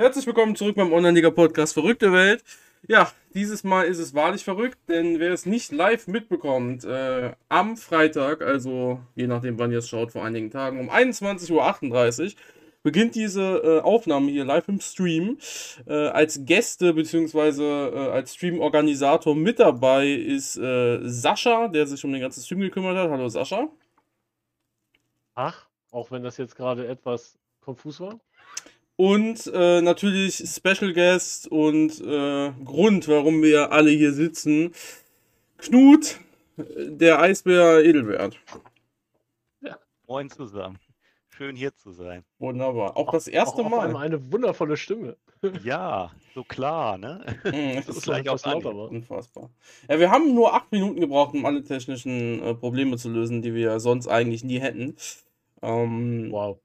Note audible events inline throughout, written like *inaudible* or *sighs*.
Herzlich willkommen zurück beim Online-Liga-Podcast Verrückte Welt. Ja, dieses Mal ist es wahrlich verrückt, denn wer es nicht live mitbekommt, äh, am Freitag, also je nachdem wann ihr es schaut, vor einigen Tagen, um 21.38 Uhr, beginnt diese äh, Aufnahme hier live im Stream. Äh, als Gäste bzw. Äh, als Stream-Organisator mit dabei ist äh, Sascha, der sich um den ganzen Stream gekümmert hat. Hallo Sascha. Ach, auch wenn das jetzt gerade etwas konfus war. Und äh, natürlich Special Guest und äh, Grund, warum wir alle hier sitzen. Knut, der Eisbär Edelwert. Ja, moin zusammen. Schön hier zu sein. Wunderbar. Auch das erste auch, Mal. Eine wundervolle Stimme. *laughs* Ja, so klar, ne? Mm, das, das ist gleich auch lauter war. Unfassbar. Ja, wir haben nur acht Minuten gebraucht, um alle technischen äh, Probleme zu lösen, die wir sonst eigentlich nie hätten. Ähm, wow.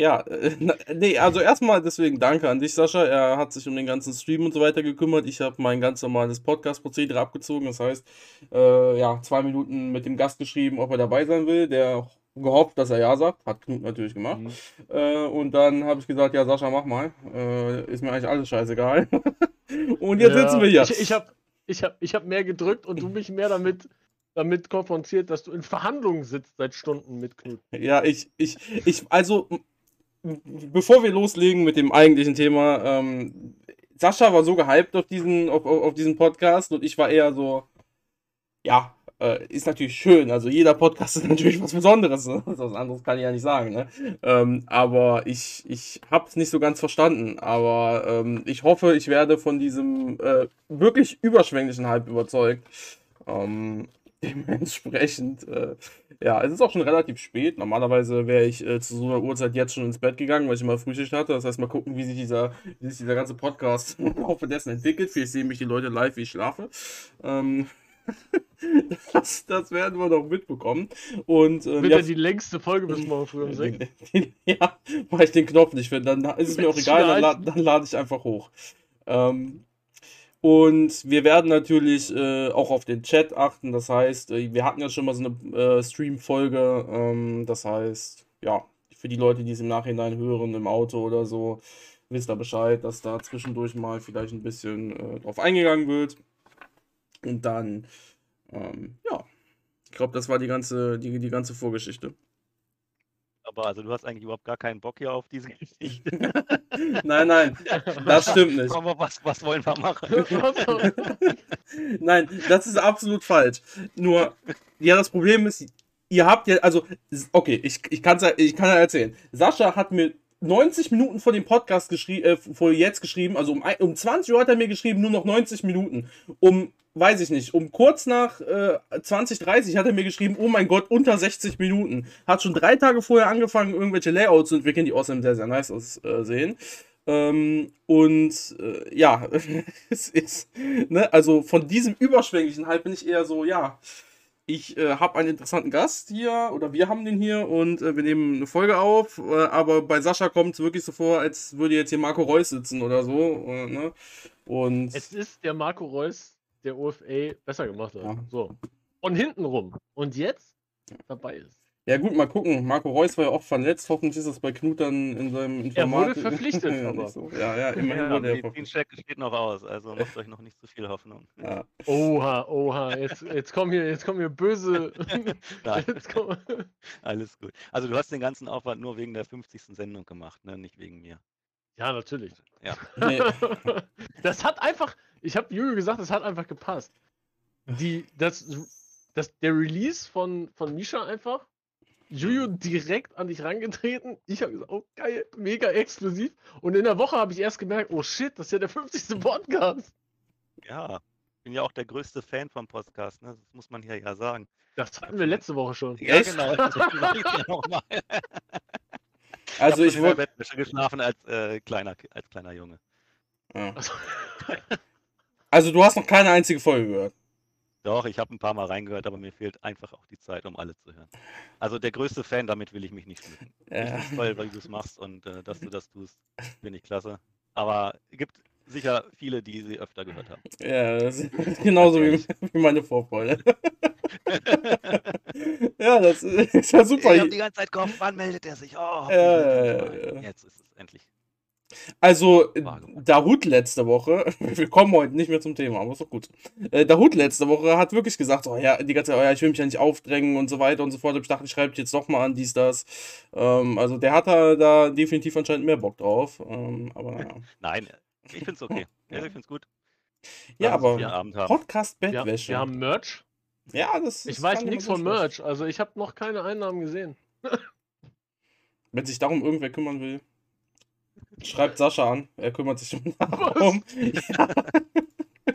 Ja, äh, nee, also erstmal deswegen danke an dich, Sascha. Er hat sich um den ganzen Stream und so weiter gekümmert. Ich habe mein ganz normales Podcast-Prozedere abgezogen. Das heißt, äh, ja, zwei Minuten mit dem Gast geschrieben, ob er dabei sein will. Der gehofft, dass er ja sagt. Hat Knut natürlich gemacht. Mhm. Äh, und dann habe ich gesagt, ja, Sascha, mach mal. Äh, ist mir eigentlich alles scheißegal. *laughs* und jetzt ja, sitzen wir hier. Ich, ich habe ich hab, ich hab mehr gedrückt und du mich mehr damit damit konfrontiert, dass du in Verhandlungen sitzt seit Stunden mit Knut. Ja, ich, ich, ich, also bevor wir loslegen mit dem eigentlichen Thema, ähm, Sascha war so gehypt auf diesen, auf, auf, diesen Podcast und ich war eher so, ja, äh, ist natürlich schön. Also jeder Podcast *laughs* ist natürlich was Besonderes. Ne? Was anderes kann ich ja nicht sagen. Ne? Ähm, aber ich, ich habe es nicht so ganz verstanden. Aber ähm, ich hoffe, ich werde von diesem äh, wirklich überschwänglichen Hype überzeugt. Ähm, *laughs* Dementsprechend, äh, ja, es ist auch schon relativ spät. Normalerweise wäre ich äh, zu so einer Uhrzeit jetzt schon ins Bett gegangen, weil ich immer Frühschicht hatte. Das heißt, mal gucken, wie sich dieser, wie sich dieser ganze Podcast *laughs* im Laufe dessen entwickelt. Vielleicht sehen mich die Leute live, wie ich schlafe. Ähm, *laughs* das, das, werden wir noch mitbekommen. Und, ähm, Wird ja die längste Folge bis morgen früh um 6? ja, weil ich den Knopf nicht finde. Dann ist es mir auch egal, dann, dann lade ich einfach hoch. Ähm, und wir werden natürlich äh, auch auf den Chat achten. Das heißt, äh, wir hatten ja schon mal so eine äh, Stream-Folge. Ähm, das heißt, ja, für die Leute, die es im Nachhinein hören, im Auto oder so, wisst ihr Bescheid, dass da zwischendurch mal vielleicht ein bisschen äh, drauf eingegangen wird. Und dann, ähm, ja, ich glaube, das war die ganze, die, die ganze Vorgeschichte aber also du hast eigentlich überhaupt gar keinen Bock hier auf diese *laughs* Geschichte. nein, nein, das stimmt nicht. Aber was, was wollen wir machen? *laughs* nein, das ist absolut falsch. Nur, ja, das Problem ist, ihr habt ja, also, okay, ich, ich, kann's, ich kann ja erzählen. Sascha hat mir 90 Minuten vor dem Podcast geschrieben, äh, vor jetzt geschrieben, also um, um 20 Uhr hat er mir geschrieben, nur noch 90 Minuten. Um weiß ich nicht, um kurz nach äh, 2030 hat er mir geschrieben, oh mein Gott, unter 60 Minuten. Hat schon drei Tage vorher angefangen, irgendwelche Layouts zu entwickeln, die außerdem sehr, sehr nice aussehen. Ähm, und äh, ja, *laughs* es ist, ne, also von diesem überschwänglichen Hype bin ich eher so, ja, ich äh, habe einen interessanten Gast hier, oder wir haben den hier und äh, wir nehmen eine Folge auf, äh, aber bei Sascha kommt es wirklich so vor, als würde jetzt hier Marco Reus sitzen oder so. Äh, ne? Und es ist der Marco Reus der OFA besser gemacht hat. Ja. So. Und hinten rum. Und jetzt dabei ist. Ja gut, mal gucken. Marco Reus war ja auch verletzt. Hoffentlich ist das bei Knut dann in seinem Informat. Er wurde verpflichtet, ja, *laughs* aber. So. Ja, ja, immerhin ja, wurde er verpflichtet. steht noch aus, also macht euch noch nicht zu viel Hoffnung. *laughs* Ja. Oha, oha, jetzt, jetzt, kommen hier, jetzt kommen hier böse... *laughs* kommen... Alles gut. Also du hast den ganzen Aufwand nur wegen der 50. Sendung gemacht, ne? nicht wegen mir. Ja, natürlich. Ja. Nee. das hat einfach, ich habe Juju gesagt, das hat einfach gepasst. Die, das, das, der Release von, von Misha einfach, Juju direkt an dich rangetreten. Ich habe gesagt, oh geil, mega exklusiv. Und in der Woche habe ich erst gemerkt, oh shit, das ist ja der 50. Podcast. Ja, ich bin ja auch der größte Fan vom Podcast, ne? das muss man hier ja sagen. Das hatten wir letzte Woche schon. Ja, genau. Das ja nochmal. *laughs* Also ich, ich wurde geschlafen als äh, kleiner als kleiner Junge. Ja. Also *laughs* du hast noch keine einzige Folge gehört. Doch, ich habe ein paar Mal reingehört, aber mir fehlt einfach auch die Zeit, um alle zu hören. Also der größte Fan, damit will ich mich nicht schmücken. Ja. Ich toll, wie du es machst und äh, dass du das tust, finde ich klasse. Aber es gibt sicher viele, die sie öfter gehört haben. Ja, das ist *laughs* genauso wie, wie meine Vorfreude. *laughs* ja, das ist ja super. Ich habe die ganze Zeit gehofft, wann meldet er sich? Oh, ja, ja, ja, Jetzt ist es endlich. Also, äh, Dahut letzte Woche, *laughs* wir kommen heute nicht mehr zum Thema, aber ist doch gut. Äh, Dahut letzte Woche hat wirklich gesagt, oh ja, die ganze Zeit, oh ja, ich will mich ja nicht aufdrängen und so weiter und so fort. Ich dachte, ich schreibe jetzt doch mal an, dies, das. Ähm, also, der hat da, da definitiv anscheinend mehr Bock drauf. Ähm, aber naja. *laughs* Nein, ich finde es okay. ja. *laughs* Ich finde es gut. Ja, aber Podcast-Bettwäsche. Wir, wir, haben Merch. Ja, das Ich weiß nichts von Merch, also ich habe noch keine Einnahmen gesehen. Wenn sich darum irgendwer kümmern will. Schreibt Sascha an, er kümmert sich *laughs* darum. Ja.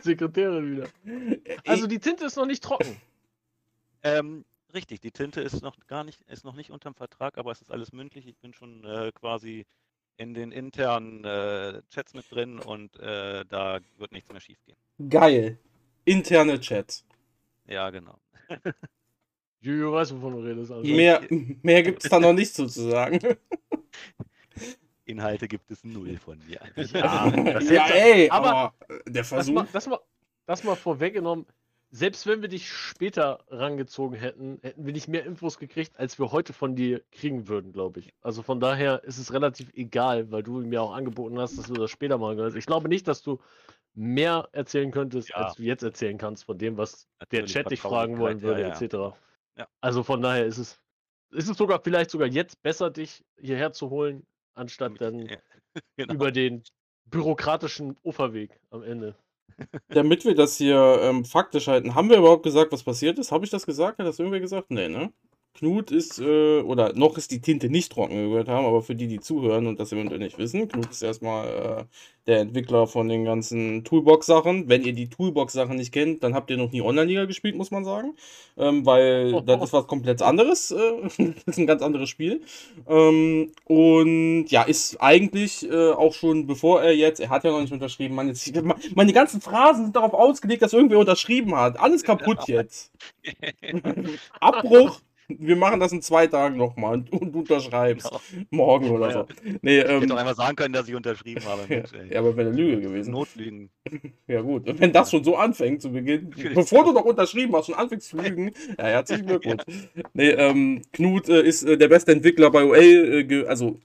*laughs* Sekretärin wieder. Also die Tinte ist noch nicht trocken. Ähm, richtig, die Tinte ist noch gar nicht, ist noch nicht unterm Vertrag, aber es ist alles mündlich. Ich bin schon äh, quasi in den internen äh, Chats mit drin und äh, da wird nichts mehr schief gehen. Geil. Interne Chats. Ja, genau. Juju weiß, wovon du redest. Also. Mehr, mehr gibt es da noch nicht sozusagen. *laughs* Inhalte gibt es null von mir. *laughs* Ja, ja ey, aber, der Versuch. Das mal, das, mal, vorweggenommen, selbst wenn wir dich später rangezogen hätten, hätten wir nicht mehr Infos gekriegt, als wir heute von dir kriegen würden, glaube ich. Also von daher ist es relativ egal, weil du mir auch angeboten hast, dass du das später machen kannst. Ich glaube nicht, dass du mehr erzählen könntest, ja. als du jetzt erzählen kannst von dem, was Natürlich der Chat dich fragen wollen würde, ja, ja. etc. Also von daher ist es, ist es sogar vielleicht sogar jetzt besser, dich hierher zu holen, anstatt dann *laughs* genau. über den bürokratischen Uferweg am Ende. Damit wir das hier ähm, faktisch halten, haben wir überhaupt gesagt, was passiert ist? Habe ich das gesagt? Hat das irgendwer gesagt? Nee, ne? Knut ist, äh, oder noch ist die Tinte nicht trocken, wie wir gehört haben, aber für die, die zuhören und das eventuell nicht wissen, Knut ist erstmal äh, der Entwickler von den ganzen Toolbox-Sachen. Wenn ihr die Toolbox-Sachen nicht kennt, dann habt ihr noch nie Online-Liga gespielt, muss man sagen. Ähm, weil oh, *laughs* das ist was komplett anderes. Äh, *laughs* das ist ein ganz anderes Spiel. Ähm, und ja, ist eigentlich äh, auch schon bevor er jetzt, er hat ja noch nicht unterschrieben, meine, *laughs* meine ganzen Phrasen sind darauf ausgelegt, dass irgendwer unterschrieben hat. Alles kaputt jetzt. Abbruch wir machen das in zwei Tagen nochmal und du unterschreibst. Genau. Morgen oder so. Nee, ähm, ich hätte doch einmal sagen können, dass ich unterschrieben habe. *laughs* Mensch, ja, aber wäre eine Lüge gewesen. Notlügen. *laughs* Ja, gut. Und wenn das schon so anfängt zu Beginn, *laughs* bevor du doch unterschrieben hast und anfängst zu lügen, ja, herzlichen Glückwunsch. Ja. Nee, ähm, Knut äh, ist äh, der beste Entwickler bei OL, äh, also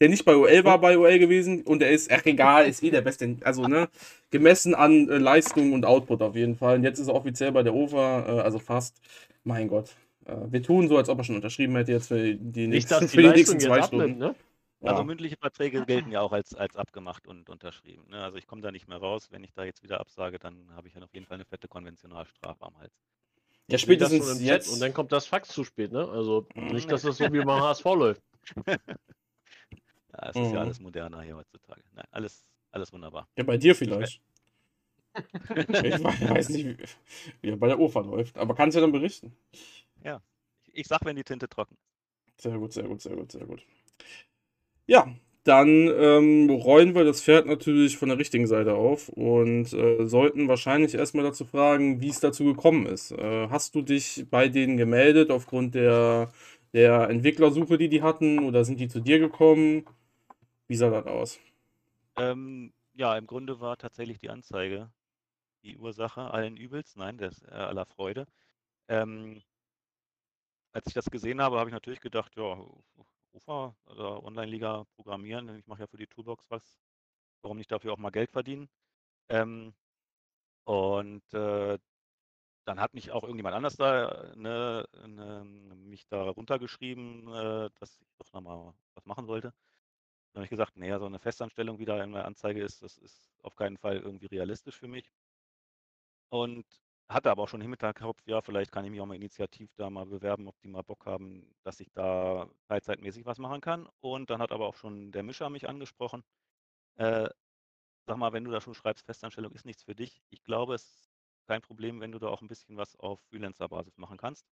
der nicht bei OL war, bei OL gewesen und er ist, ach egal, ist eh der beste, also ne, gemessen an äh, Leistung und Output auf jeden Fall. Und jetzt ist er offiziell bei der OFA, äh, also fast, mein Gott, wir tun so, als ob er schon unterschrieben hätte jetzt für die nächsten, Nicht, für die, die nächsten zwei Stunden. ne? Ja. Also mündliche Verträge gelten ja auch als, als abgemacht und unterschrieben. Ne? Also ich komme da nicht mehr raus. Wenn ich da jetzt wieder absage, dann habe ich ja auf jeden Fall eine fette Konventionalstrafe am Hals. Ja, spätestens jetzt. Und dann kommt das Fax zu spät, ne? Also mhm. nicht, dass das so wie beim HSV läuft. *laughs* *laughs* Ja, es ist mhm. ja alles moderner hier heutzutage. Nein, alles, alles wunderbar. Ja, bei dir vielleicht. ich weiß nicht, wie, er bei der OFA läuft, aber kannst du ja dann berichten. Ja, ich sag, wenn die Tinte trocken. Sehr gut, sehr gut, sehr gut, sehr gut. Ja, dann ähm, rollen wir das Pferd natürlich von der richtigen Seite auf und äh, sollten wahrscheinlich erstmal dazu fragen, wie es dazu gekommen ist. Äh, hast du dich bei denen gemeldet aufgrund der, der Entwicklersuche, die die hatten, oder sind die zu dir gekommen? Wie sah das aus? Ähm, ja, im Grunde war tatsächlich die Anzeige die Ursache allen Übels, nein, des, äh, aller Freude. Ähm, als ich das gesehen habe, habe ich natürlich gedacht, ja, UFA oder Online-Liga programmieren, ich mache ja für die Toolbox was, warum nicht dafür auch mal Geld verdienen? Ähm, und äh, dann hat mich auch irgendjemand anders da ne, ne, mich da runtergeschrieben, äh, dass ich doch nochmal was machen sollte. Dann habe ich gesagt, nee, so eine Festanstellung wieder in der Anzeige ist, das ist auf keinen Fall irgendwie realistisch für mich. Und hatte aber auch schon im Hinterkopf, ja, vielleicht kann ich mich auch mal initiativ da mal bewerben, ob die mal Bock haben, dass ich da teilzeitmäßig was machen kann. Und dann hat aber auch schon der Mischer mich angesprochen. Äh, sag mal, wenn du da schon schreibst, Festanstellung ist nichts für dich. Ich glaube, es ist kein Problem, wenn du da auch ein bisschen was auf Freelancer-Basis machen kannst.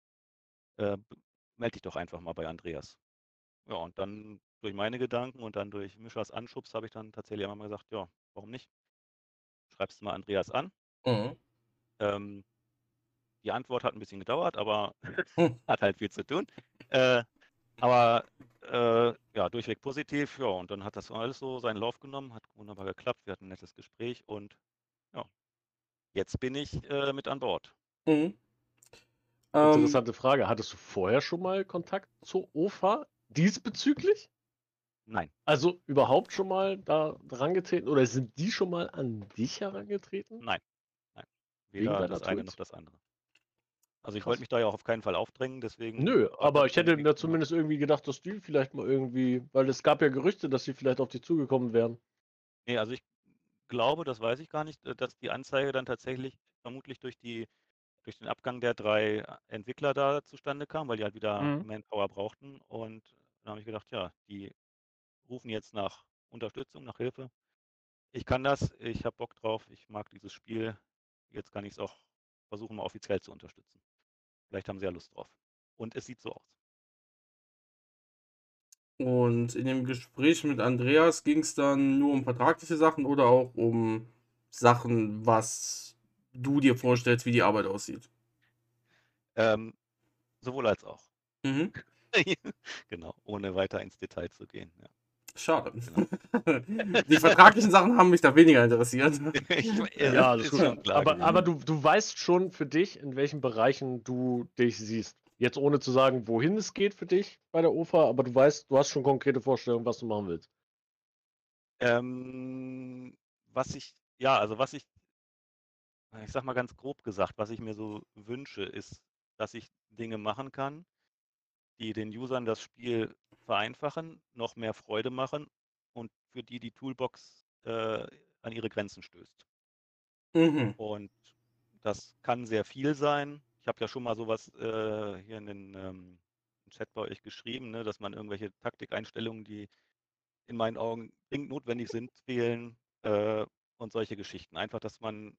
Äh, melde dich doch einfach mal bei Andreas. Ja, und dann durch meine Gedanken und dann durch Mischers Anschubs habe ich dann tatsächlich einmal gesagt, ja, warum nicht? Schreibst du mal Andreas an. Mhm. Ähm, die Antwort hat ein bisschen gedauert, aber *laughs* *laughs* hat halt viel zu tun. Äh, aber äh, ja, durchweg positiv. Ja, und dann hat das alles so seinen Lauf genommen, hat wunderbar geklappt. Wir hatten ein nettes Gespräch und ja, jetzt bin ich äh, mit an Bord. Mhm. Interessante ähm, Frage. Hattest du vorher schon mal Kontakt zur OFA diesbezüglich? Nein. Also überhaupt schon mal da herangetreten oder sind die schon mal an dich herangetreten? Nein. Weder das eine noch das andere. Also ich wollte mich da ja auch auf keinen Fall aufdrängen, deswegen. Nö, aber ich hätte mir zumindest irgendwie gedacht, dass die vielleicht mal irgendwie, weil es gab ja Gerüchte, dass sie vielleicht auf dich zugekommen wären. Nee, also ich glaube, das weiß ich gar nicht, äh, dass die Anzeige dann tatsächlich vermutlich durch die durch den Abgang der drei äh, Entwickler da zustande kam, weil die halt wieder Mhm. Manpower brauchten. Und dann habe ich gedacht, ja, die rufen jetzt nach Unterstützung, nach Hilfe. Ich kann das, ich habe Bock drauf, ich mag dieses Spiel. Jetzt kann ich es auch versuchen, mal offiziell zu unterstützen. Vielleicht haben sie ja Lust drauf. Und es sieht so aus. Und in dem Gespräch mit Andreas ging es dann nur um vertragliche Sachen oder auch um Sachen, was du dir vorstellst, wie die Arbeit aussieht. Ähm, sowohl als auch. Mhm. *laughs* genau, ohne weiter ins Detail zu gehen. Ja. Schade. Genau. Die vertraglichen Sachen haben mich da weniger interessiert. *laughs* Ich- Ja, ja, das ist schon klar Aber, aber du, du weißt schon für dich, in welchen Bereichen du dich siehst. Jetzt ohne zu sagen, wohin es geht für dich bei der OFA, aber du weißt, du hast schon konkrete Vorstellungen, was du machen willst. Ähm, was ich, ja, also was ich, ich sag mal ganz grob gesagt, was ich mir so wünsche, ist, dass ich Dinge machen kann, die den Usern das Spiel vereinfachen, noch mehr Freude machen und für die die Toolbox äh, an ihre Grenzen stößt. Mhm. Und das kann sehr viel sein. Ich habe ja schon mal sowas äh, hier in den ähm, Chat bei euch geschrieben, ne, dass man irgendwelche Taktikeinstellungen, die in meinen Augen dringend notwendig sind, fehlen äh, und solche Geschichten. Einfach, dass man,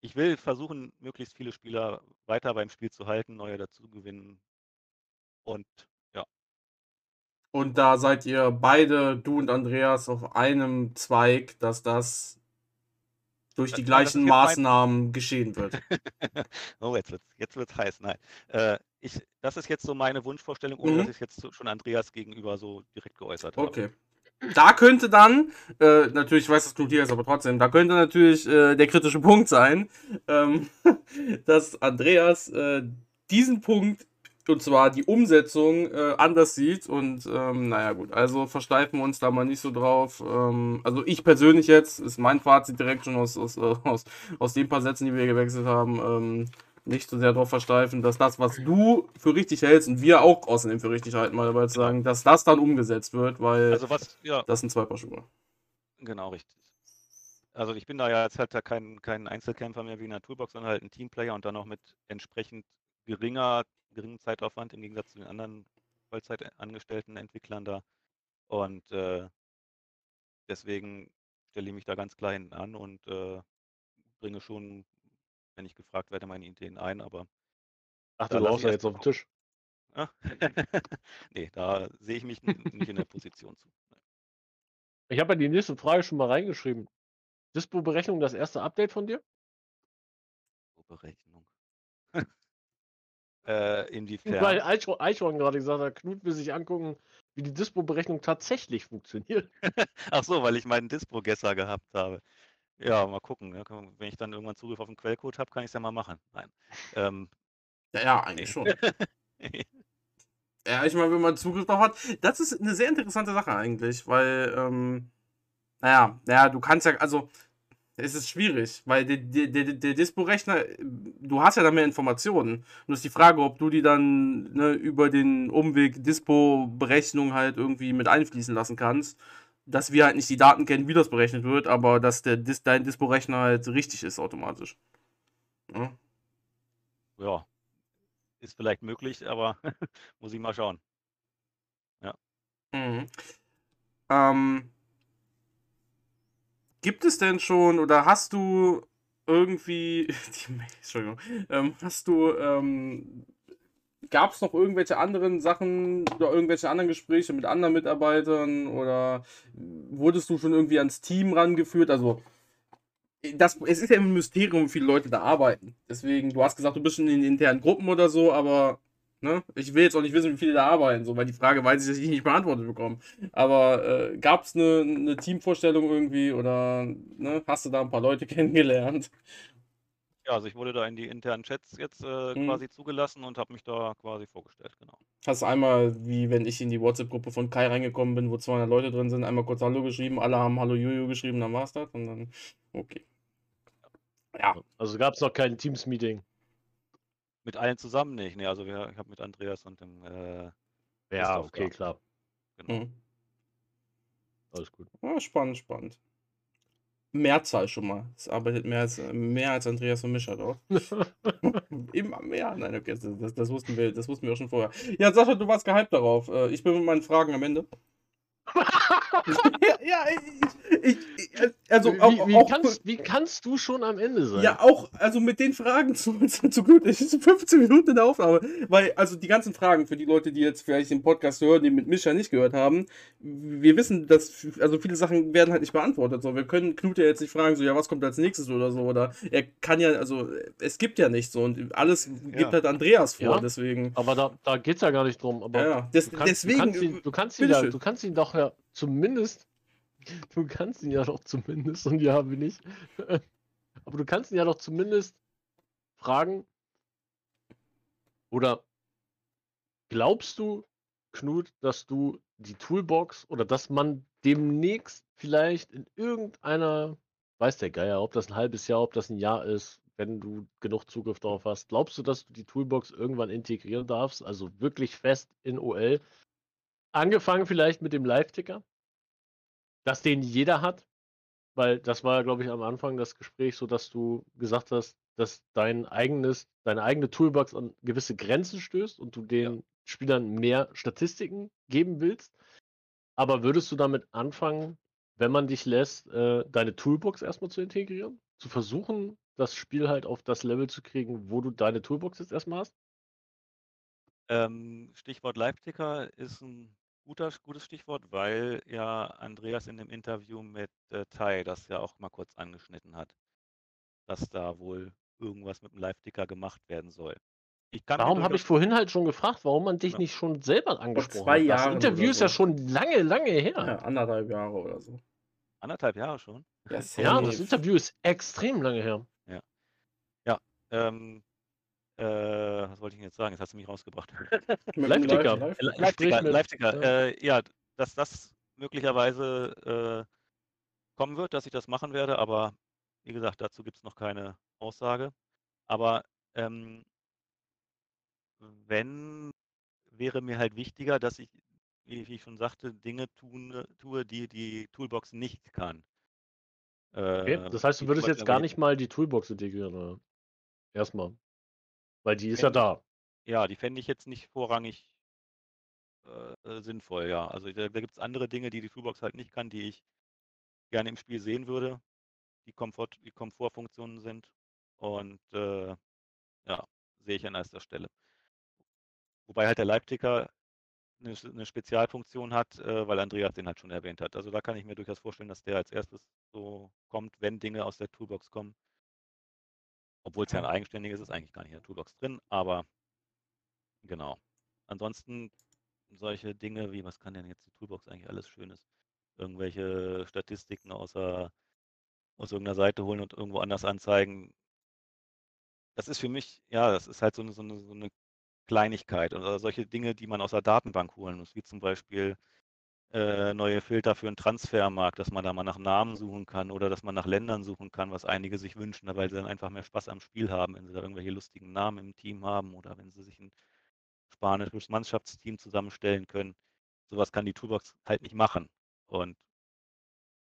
ich will versuchen, möglichst viele Spieler weiter beim Spiel zu halten, neue dazu gewinnen. Und ja, Und da seid ihr beide, du und Andreas, auf einem Zweig, dass das durch die das gleichen jetzt mein- Maßnahmen geschehen wird. *laughs* oh, jetzt wird's, jetzt wird's heiß. Nein, äh, ich, das ist jetzt so meine Wunschvorstellung, ohne Mhm. dass ich es jetzt schon Andreas gegenüber so direkt geäußert habe. Okay. Da könnte dann, äh, natürlich, ich weiß, dass Knut hier ist, aber trotzdem, da könnte natürlich äh, der kritische Punkt sein, ähm, *laughs* dass Andreas äh, diesen Punkt, und zwar die Umsetzung, äh, anders sieht. Und ähm, naja, gut, also versteifen wir uns da mal nicht so drauf. Ähm, also ich persönlich jetzt, ist mein Fazit direkt schon aus, aus, äh, aus, aus den paar Sätzen, die wir gewechselt haben, ähm, nicht so sehr darauf versteifen, dass das, was du für richtig hältst und wir auch außerdem für richtig halten, mal dabei zu sagen, dass das dann umgesetzt wird, weil Also was, ja, das sind zwei Paar Schuhe. Genau, richtig. Also ich bin da ja jetzt halt da kein, kein Einzelkämpfer mehr wie in der Toolbox, sondern halt ein Teamplayer und dann auch mit entsprechend geringer, geringem Zeitaufwand im Gegensatz zu den anderen Vollzeitangestellten Entwicklern da. Und äh, deswegen stelle ich mich da ganz klar hinten an und äh, bringe schon, wenn ich gefragt werde, meine Ideen ein, aber Ach, Da du ich ja jetzt auf den Tisch. ja. *laughs* nee, da sehe ich mich nicht in der Position zu. Ich habe ja die nächste Frage schon mal reingeschrieben. Dispo-Berechnung, das erste Update von dir? Berechnung. Äh, inwiefern? Weil Eichhorn, Eichhorn gerade gesagt hat, Knut will sich angucken, wie die Dispo-Berechnung tatsächlich funktioniert. *laughs* Ach so, weil ich meinen Dispo-Gesser gehabt habe. Ja, mal gucken. Ne? Wenn ich dann irgendwann Zugriff auf den Quellcode habe, kann ich es ja mal machen. Nein. Ähm, Ja, ja, eigentlich schon. *laughs* Ja, ich meine, wenn man Zugriff darauf hat, das ist eine sehr interessante Sache eigentlich, weil, ähm, naja, naja, du kannst ja, also, es ist schwierig, weil der, der, der, Dispo-Rechner, du hast ja da mehr Informationen. Nur ist die Frage, ob du die dann ne, über den Umweg Dispo-Berechnung halt irgendwie mit einfließen lassen kannst, dass wir halt nicht die Daten kennen, wie das berechnet wird, aber dass der Dis dein Dispo-Rechner halt richtig ist automatisch. Ja. ja, ist vielleicht möglich, aber *laughs* muss ich mal schauen. Mhm. Ähm, gibt es denn schon oder hast du irgendwie, *laughs* die, Entschuldigung, ähm, hast du, ähm, gab es noch irgendwelche anderen Sachen oder irgendwelche anderen Gespräche mit anderen Mitarbeitern oder wurdest du schon irgendwie ans Team rangeführt? Also, das, es ist ja ein Mysterium, wie viele Leute da arbeiten. Deswegen, du hast gesagt, du bist schon in internen Gruppen oder so, aber ne, ich will jetzt auch nicht wissen, wie viele da arbeiten, so, weil die Frage weiß ich, dass ich nicht beantwortet bekomme. Aber äh, gab es eine, eine Teamvorstellung irgendwie oder ne, hast du da ein paar Leute *laughs* kennengelernt? Ja, also ich wurde da in die internen Chats jetzt äh, Mhm. quasi zugelassen und habe mich da quasi vorgestellt, genau. Hast einmal, wie wenn ich in die WhatsApp-Gruppe von Kai reingekommen bin, wo 200 Leute drin sind, einmal kurz Hallo geschrieben, alle haben Hallo Juju geschrieben, dann war's das und dann, okay. Ja, Also gab es noch kein Teams-Meeting. Mit allen zusammen nicht. Nee, also wir, ich habe mit Andreas und dem äh, Ja, Christoph okay, da. klar. Genau. mhm. Alles gut. ja spannend, spannend. Mehrzahl schon mal. Es arbeitet mehr als, mehr als Andreas und Mischa dort. *laughs* Immer mehr. Nein, okay, das, das, das, wussten wir, das wussten wir auch schon vorher. Ja, Sascha, du warst gehypt darauf. Äh, Ich bin mit meinen Fragen am Ende. *laughs* ja, ja, ich, ich, also wie, auch, wie, auch, kannst, wie kannst du schon am Ende sein? ja, auch, also mit den Fragen zu, *laughs* zu, zu gut. Es ist 15 Minuten in der Aufnahme. Weil, also die ganzen Fragen für die Leute, die jetzt vielleicht den Podcast hören, die mit Mischa nicht gehört haben, wir wissen, dass, also viele Sachen werden halt nicht beantwortet. So, wir können Knut ja jetzt nicht fragen, so, ja, was kommt als nächstes oder so. Oder er kann ja, also, es gibt ja nichts so. Und alles gibt Ja. halt Andreas vor, Ja. deswegen. Aber da, da geht es ja gar nicht drum. Aber Ja, ja. Des, du, kannst, deswegen. du kannst ihn, du kannst ihn, ja, bitteschön. du kannst ihn doch zumindest. Du kannst ihn ja doch zumindest, und ja, bin ich. *laughs* Aber du kannst ihn ja doch zumindest fragen. Oder glaubst du, Knut, dass du die Toolbox oder dass man demnächst vielleicht in irgendeiner, weiß der Geier, ob das ein halbes Jahr, ob das ein Jahr ist, wenn du genug Zugriff darauf hast, glaubst du, dass du die Toolbox irgendwann integrieren darfst? Also wirklich fest in OL? Angefangen vielleicht mit dem Live-Ticker, dass den jeder hat, weil das war, glaube ich, am Anfang das Gespräch, so dass du gesagt hast, dass dein eigenes, deine eigene Toolbox an gewisse Grenzen stößt und du den Spielern mehr Statistiken geben willst. Aber würdest du damit anfangen, wenn man dich lässt, äh, deine Toolbox erstmal zu integrieren? Zu versuchen, das Spiel halt auf das Level zu kriegen, wo du deine Toolbox jetzt erstmal hast? Ähm, Stichwort Live-Ticker ist ein guter, gutes Stichwort, weil ja Andreas in dem Interview mit äh, Tai das ja auch mal kurz angeschnitten hat, dass da wohl irgendwas mit dem Live-Ticker gemacht werden soll. Warum habe ich vorhin halt schon gefragt, warum man dich Ja. nicht schon selber angesprochen zwei hat? Das Jahren Interview ist ja so. schon lange, lange her. Ja, anderthalb Jahre oder so. anderthalb Jahre schon. Ja, Ja, das Interview ist extrem lange her. Ähm, äh, was wollte ich denn jetzt sagen? Jetzt hast du mich rausgebracht. Live-Ticker. Live- Li- Live- Live-Ticker, Live-Ticker. ja. Äh, ja, dass das möglicherweise äh, kommen wird, dass ich das machen werde, aber wie gesagt, dazu gibt es noch keine Aussage. Aber ähm, wenn, wäre mir halt wichtiger, dass ich, wie, ich schon sagte, Dinge tun, tue, die die Toolbox nicht kann. Okay. Äh, Das heißt, du würdest jetzt gar nicht mal die Toolbox integrieren, oder? Erstmal. Weil die ist ja da. Ja, die fände ich jetzt nicht vorrangig äh, äh, sinnvoll, ja. Also da, da gibt es andere Dinge, die die Toolbox halt nicht kann, die ich gerne im Spiel sehen würde, die, Komfort, die Komfortfunktionen sind. Und äh, ja, sehe ich an erster Stelle. Wobei halt der Live-Ticker eine, eine Spezialfunktion hat, äh, weil Andreas den halt schon erwähnt hat. Also da kann ich mir durchaus vorstellen, dass der als erstes so kommt, wenn Dinge aus der Toolbox kommen. Obwohl es ja ein eigenständiges ist, eigentlich gar nicht in der Toolbox drin, aber genau. Ansonsten solche Dinge wie, was kann denn jetzt die Toolbox eigentlich alles Schönes? Irgendwelche Statistiken außer, aus irgendeiner Seite holen und irgendwo anders anzeigen. Das ist für mich, ja, das ist halt so eine, so eine, so eine Kleinigkeit oder solche Dinge, die man aus der Datenbank holen muss, wie zum Beispiel äh, neue Filter für einen Transfermarkt, dass man da mal nach Namen suchen kann oder dass man nach Ländern suchen kann, was einige sich wünschen, weil sie dann einfach mehr Spaß am Spiel haben, wenn sie da irgendwelche lustigen Namen im Team haben oder wenn sie sich ein spanisches Mannschaftsteam zusammenstellen können. Sowas kann die Toolbox halt nicht machen. Und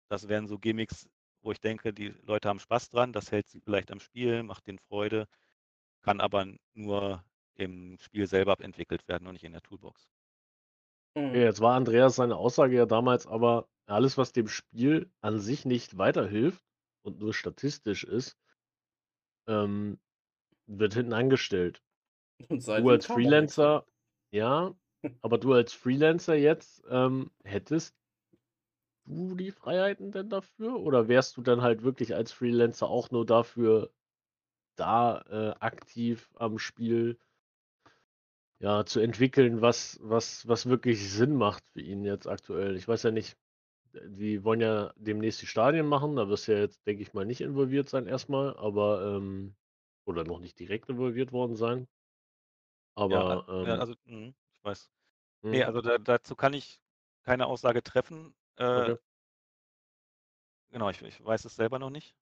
das wären so Gimmicks, wo ich denke, die Leute haben Spaß dran, das hält sie vielleicht am Spiel, macht denen Freude, kann aber nur im Spiel selber entwickelt werden und nicht in der Toolbox. Mhm. Jetzt war Andreas seine Aussage ja damals, aber alles, was dem Spiel an sich nicht weiterhilft und nur statistisch ist, ähm, wird hinten angestellt. *laughs* Du als. Freelancer, ja, *laughs* aber du als Freelancer jetzt, ähm, hättest du die Freiheiten denn dafür? Oder wärst du dann halt wirklich als Freelancer auch nur dafür da äh, aktiv am Spiel ja, zu entwickeln, was, was, was wirklich Sinn macht für ihn jetzt aktuell? Ich weiß ja nicht, die wollen ja demnächst die Stadien machen, da wirst du ja jetzt, denke ich mal, nicht involviert sein erstmal, aber ähm, oder noch nicht direkt involviert worden sein. Ja, Aber, ja, ähm also mhm, ich weiß. Ne, Mhm. also da dazu kann ich keine Aussage treffen. Äh Okay. genau, ich ich weiß es selber noch nicht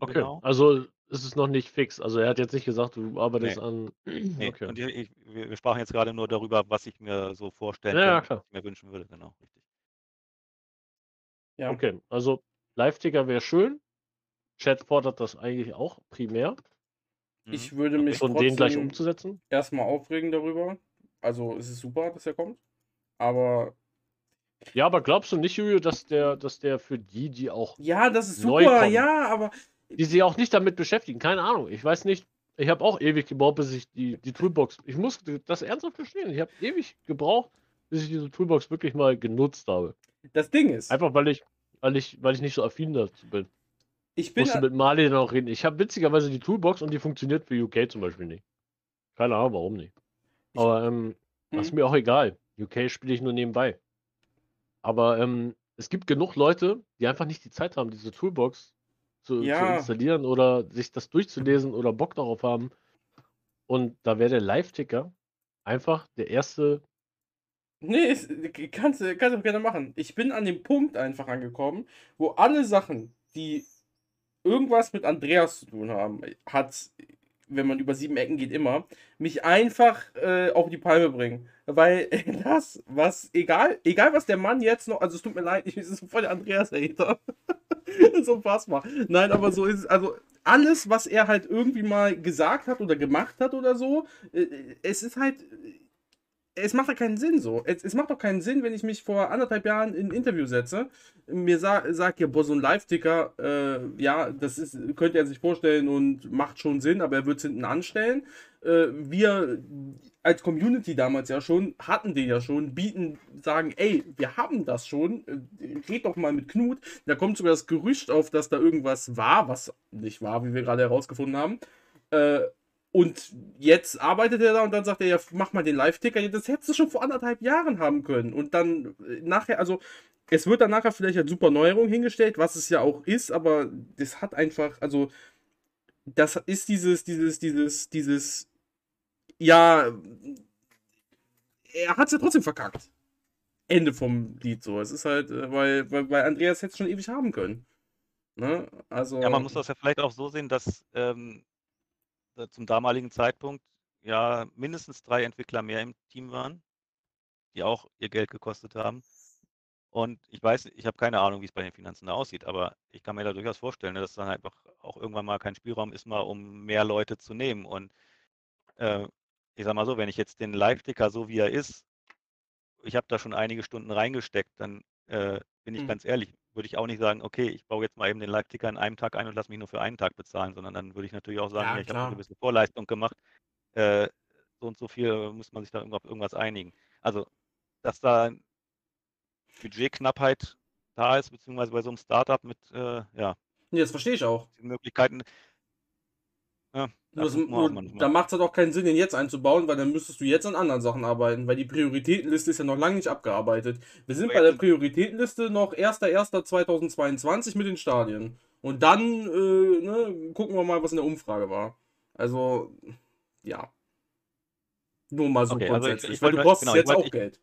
Okay, genau. also ist es noch nicht fix. Also, er hat jetzt nicht gesagt, du arbeitest Ne. an *clears throat* Ne, okay. und i ich wir wir sprachen jetzt grade nur darüber, was ich mir so vorstellen Ja, ja, könnte, was ich mir wünschen würde, genau, richtig. Ja. Okay, also Live-Ticker wäre schön. Chat fordert das eigentlich auch primär. Mhm, Ich würde okay. mich Von denen gleich trotzdem umzusetzen? erst mal aufregen darüber. Also, es ist super, dass er kommt, aber Ja, aber glaubst du nicht, Julio, dass der dass der für die, die auch Ja, das ist neu super, kommen ja, aber die sich auch nicht damit beschäftigen, keine Ahnung. Ich weiß nicht, ich habe auch ewig gebraucht, bis ich die die Toolbox ich muss das ernsthaft gestehen, ich habe ewig gebraucht, bis ich diese Toolbox wirklich mal genutzt habe. Das Ding ist Einfach weil ich weil ich weil ich nicht so affin dazu bin. Ich bin Musste mit Marley dann auch reden. Ich habe witzigerweise die Toolbox und die funktioniert für UK zum Beispiel nicht. Keine Ahnung, warum nicht. Ich Aber, ähm, das ist mir auch egal. UK spiele ich nur nebenbei. Aber, ähm, es gibt genug Leute, die einfach nicht die Zeit haben, diese Toolbox zu zu Ja. installieren oder sich das durchzulesen oder Bock darauf haben. Und da wäre der Live-Ticker einfach der erste Ne, es kannst du kannst du gerne machen. Ich bin an dem Punkt einfach angekommen, wo alle Sachen, die irgendwas mit Andreas zu tun haben, hat, wenn man über 7 Ecken geht immer, mich einfach, äh, auf die Palme bringen. Weil *laughs* das, was egal egal was der Mann jetzt noch also, es tut mir leid, *laughs* ich bin so voll der Andreas-Hater. *laughs* Ist unfassbar. Nein, aber so ist es. Also, alles, was er halt irgendwie mal gesagt hat oder gemacht hat oder so, äh, es ist halt es macht ja keinen Sinn so. Es es macht doch keinen Sinn, wenn ich mich vor 1,5 Jahren in 'n Interview setze, mir sa sagt: „Ja, boah, so 'n Live-Ticker, äh, ja, das ist könnte er sich vorstellen und macht schon Sinn, aber er würde es hinten anstellen.“ Äh, wir als Community damals ja schon hatten den ja schon, bieten sagen: „Ey, wir haben das schon, äh, red doch mal mit Knut.“ Da kommt sogar das Gerücht auf, dass da irgendwas war, was nicht war, wie wir grade herausgefunden haben. Äh, und jetzt arbeitet er da und dann sagt er: „Ja, mach mal den Live-Ticker.“ Ja, das hättest du schon vor 1,5 Jahren haben können. Und dann, äh, nachher also, es wird dann nachher vielleicht als super Neuerung hingestellt, was es ja auch ist, aber das hat einfach also, das ist dieses dieses dieses dieses ja er hat's ja trotzdem verkackt. Ende vom Lied so. Es ist halt, äh, weil weil weil Andreas hätte es schon ewig haben können. Ne? Also Ja, man muss das ja vielleicht auch so sehen, dass, ähm, äh, zum damaligen Zeitpunkt ja mindestens 3 Entwickler mehr im Team waren, die auch ihr Geld gekostet haben. Und ich weiß ich habe keine Ahnung, wie's bei den Finanzen da aussieht, aber ich kann mir da durchaus vorstellen, ne, dass dann einfach auch irgendwann mal kein Spielraum ist, mal um mehr Leute zu nehmen. Und, äh, ich sage mal so, wenn ich jetzt den Live-Ticker so wie er ist ich habe da schon einige Stunden reingesteckt, dann, äh, bin ich Mhm. ganz ehrlich, würde ich auch nicht sagen: „Okay, ich baue jetzt mal eben den Live-Ticker an einem Tag ein und lasse mich nur für einen Tag bezahlen“, sondern dann würde ich natürlich auch sagen: Ja, „Ja, ich habe 'ne klar. gewisse Vorleistung gemacht. Äh, so und so viel muss man sich da auf irgendwas einigen.“ Also, dass da Budgetknappheit da ist, beziehungsweise bei so 'nem Start-up mit, äh, ja Ne, das verstehe ich auch. Möglichkeiten ja, Nur das da macht's halt auch keinen Sinn, den jetzt einzubauen, weil dann müsstest du jetzt an anderen Sachen arbeiten, weil die Prioritätenliste ist ja noch lange nicht abgearbeitet. Wir sind bei der Prioritätenliste noch 1.1.2022 mit den Stadien. Und dann, äh, ne, gucken wir mal, was in der Umfrage war. Also, ja. Nur mal so Okay, also ich grundsätzlich, ich weil du kostest genau, jetzt wollte auch ich Geld.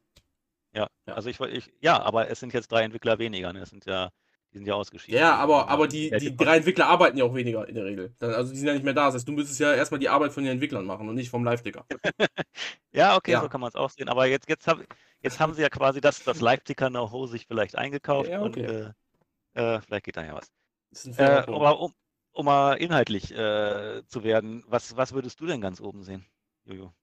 Ja, Ja. also ich ich ja, aber es sind jetzt 3 Entwickler weniger, ne? Es sind ja die sind ja ausgeschieden. Ja, aber aber die die. 3 Entwickler arbeiten ja auch weniger in der Regel. Also, die sind ja nicht mehr da. Das heißt, du müsstest ja erst mal die Arbeit von den Entwicklern machen und nicht vom Live-Ticker. *laughs* Ja, okay, so Ja. kann man's auch sehen. Aber jetzt jetzt habe jetzt haben sie ja quasi das das Live-Ticker-Know-how sich vielleicht eingekauft Ja, und, okay. äh, äh, vielleicht geht da ja was. Äh, aber um um mal inhaltlich, äh, zu werden, was was würdest du denn ganz oben sehen, Jojo?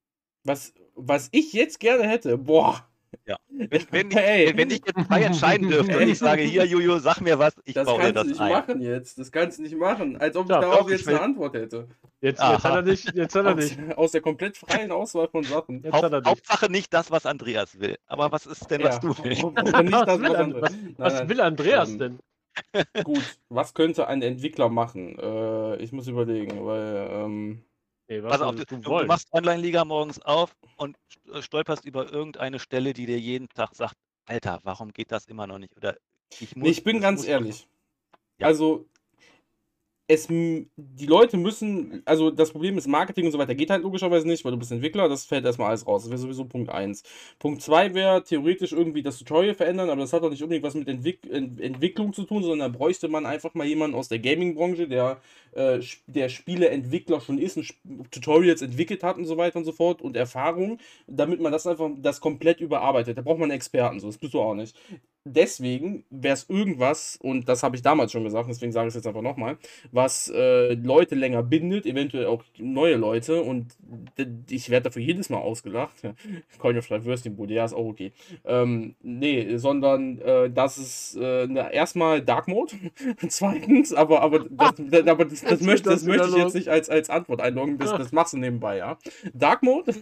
Was was ich jetzt gerne hätte, boah. Ja. Wenn wenn ich Ey. wenn ich jetzt frei entscheiden dürfte und ich *laughs* sage: „Hier, Jojo, sag mir was, ich Das baue dir kannst du das nicht ein.“ machen jetzt. Das kannst du nicht machen, als ob ich Ja, darauf jetzt will Antwort hätte. Jetzt jetzt hat er nicht jetzt hat er Aus nicht. aus der komplett freien Auswahl von Sachen. Jetzt Haupt hat er nicht. Hauptsache nicht das, was Andreas will. Aber was ist denn, was Ja, du willst? *laughs* nicht das, Was will was An andere was was will Andreas ähm, denn? gut, was könnte ein Entwickler machen? Äh, ich muss überlegen, weil, ähm Ne, was Pass auf, du du machst Online-Liga morgens auf und äh, stolperst über irgendeine Stelle, die dir jeden Tag sagt: „Alter, warum geht das immer noch nicht?“ Oder: „Ich muss ich bin ganz ehrlich. Ja. Also es, die Leute müssen, also das Problem ist, Marketing und so weiter geht halt logischerweise nicht, weil du bist Entwickler, das fällt erstmal alles raus. Das wäre sowieso Punkt 1. Punkt 2 wäre theoretisch irgendwie das Tutorial verändern, aber das hat doch nicht unbedingt was mit Entwick Ent Entwicklung zu tun, sondern da bräuchte man einfach mal jemanden aus der Gaming-Branche, der, äh, der Spieleentwickler schon ist und Tutorials entwickelt hat und so weiter und so fort und Erfahrung, damit man das einfach das komplett überarbeitet. Da braucht man Experten, so das bist du auch nicht deswegen wäre es irgendwas, und das habe ich damals schon gesagt, deswegen sage ich es jetzt einfach nochmal, was äh, Leute länger bindet, eventuell auch neue Leute, und ich werde dafür jedes Mal ausgelacht. *laughs* Coin of Würstchenbude, ja, ist auch okay. Ähm, nee, sondern äh, das ist äh, na, erstmal Dark Mode, *laughs* zweitens, aber, aber das, *laughs* aber das, das möchte, das möchte ich jetzt nicht als, als Antwort einloggen, das, das machst du nebenbei, ja. Dark Mode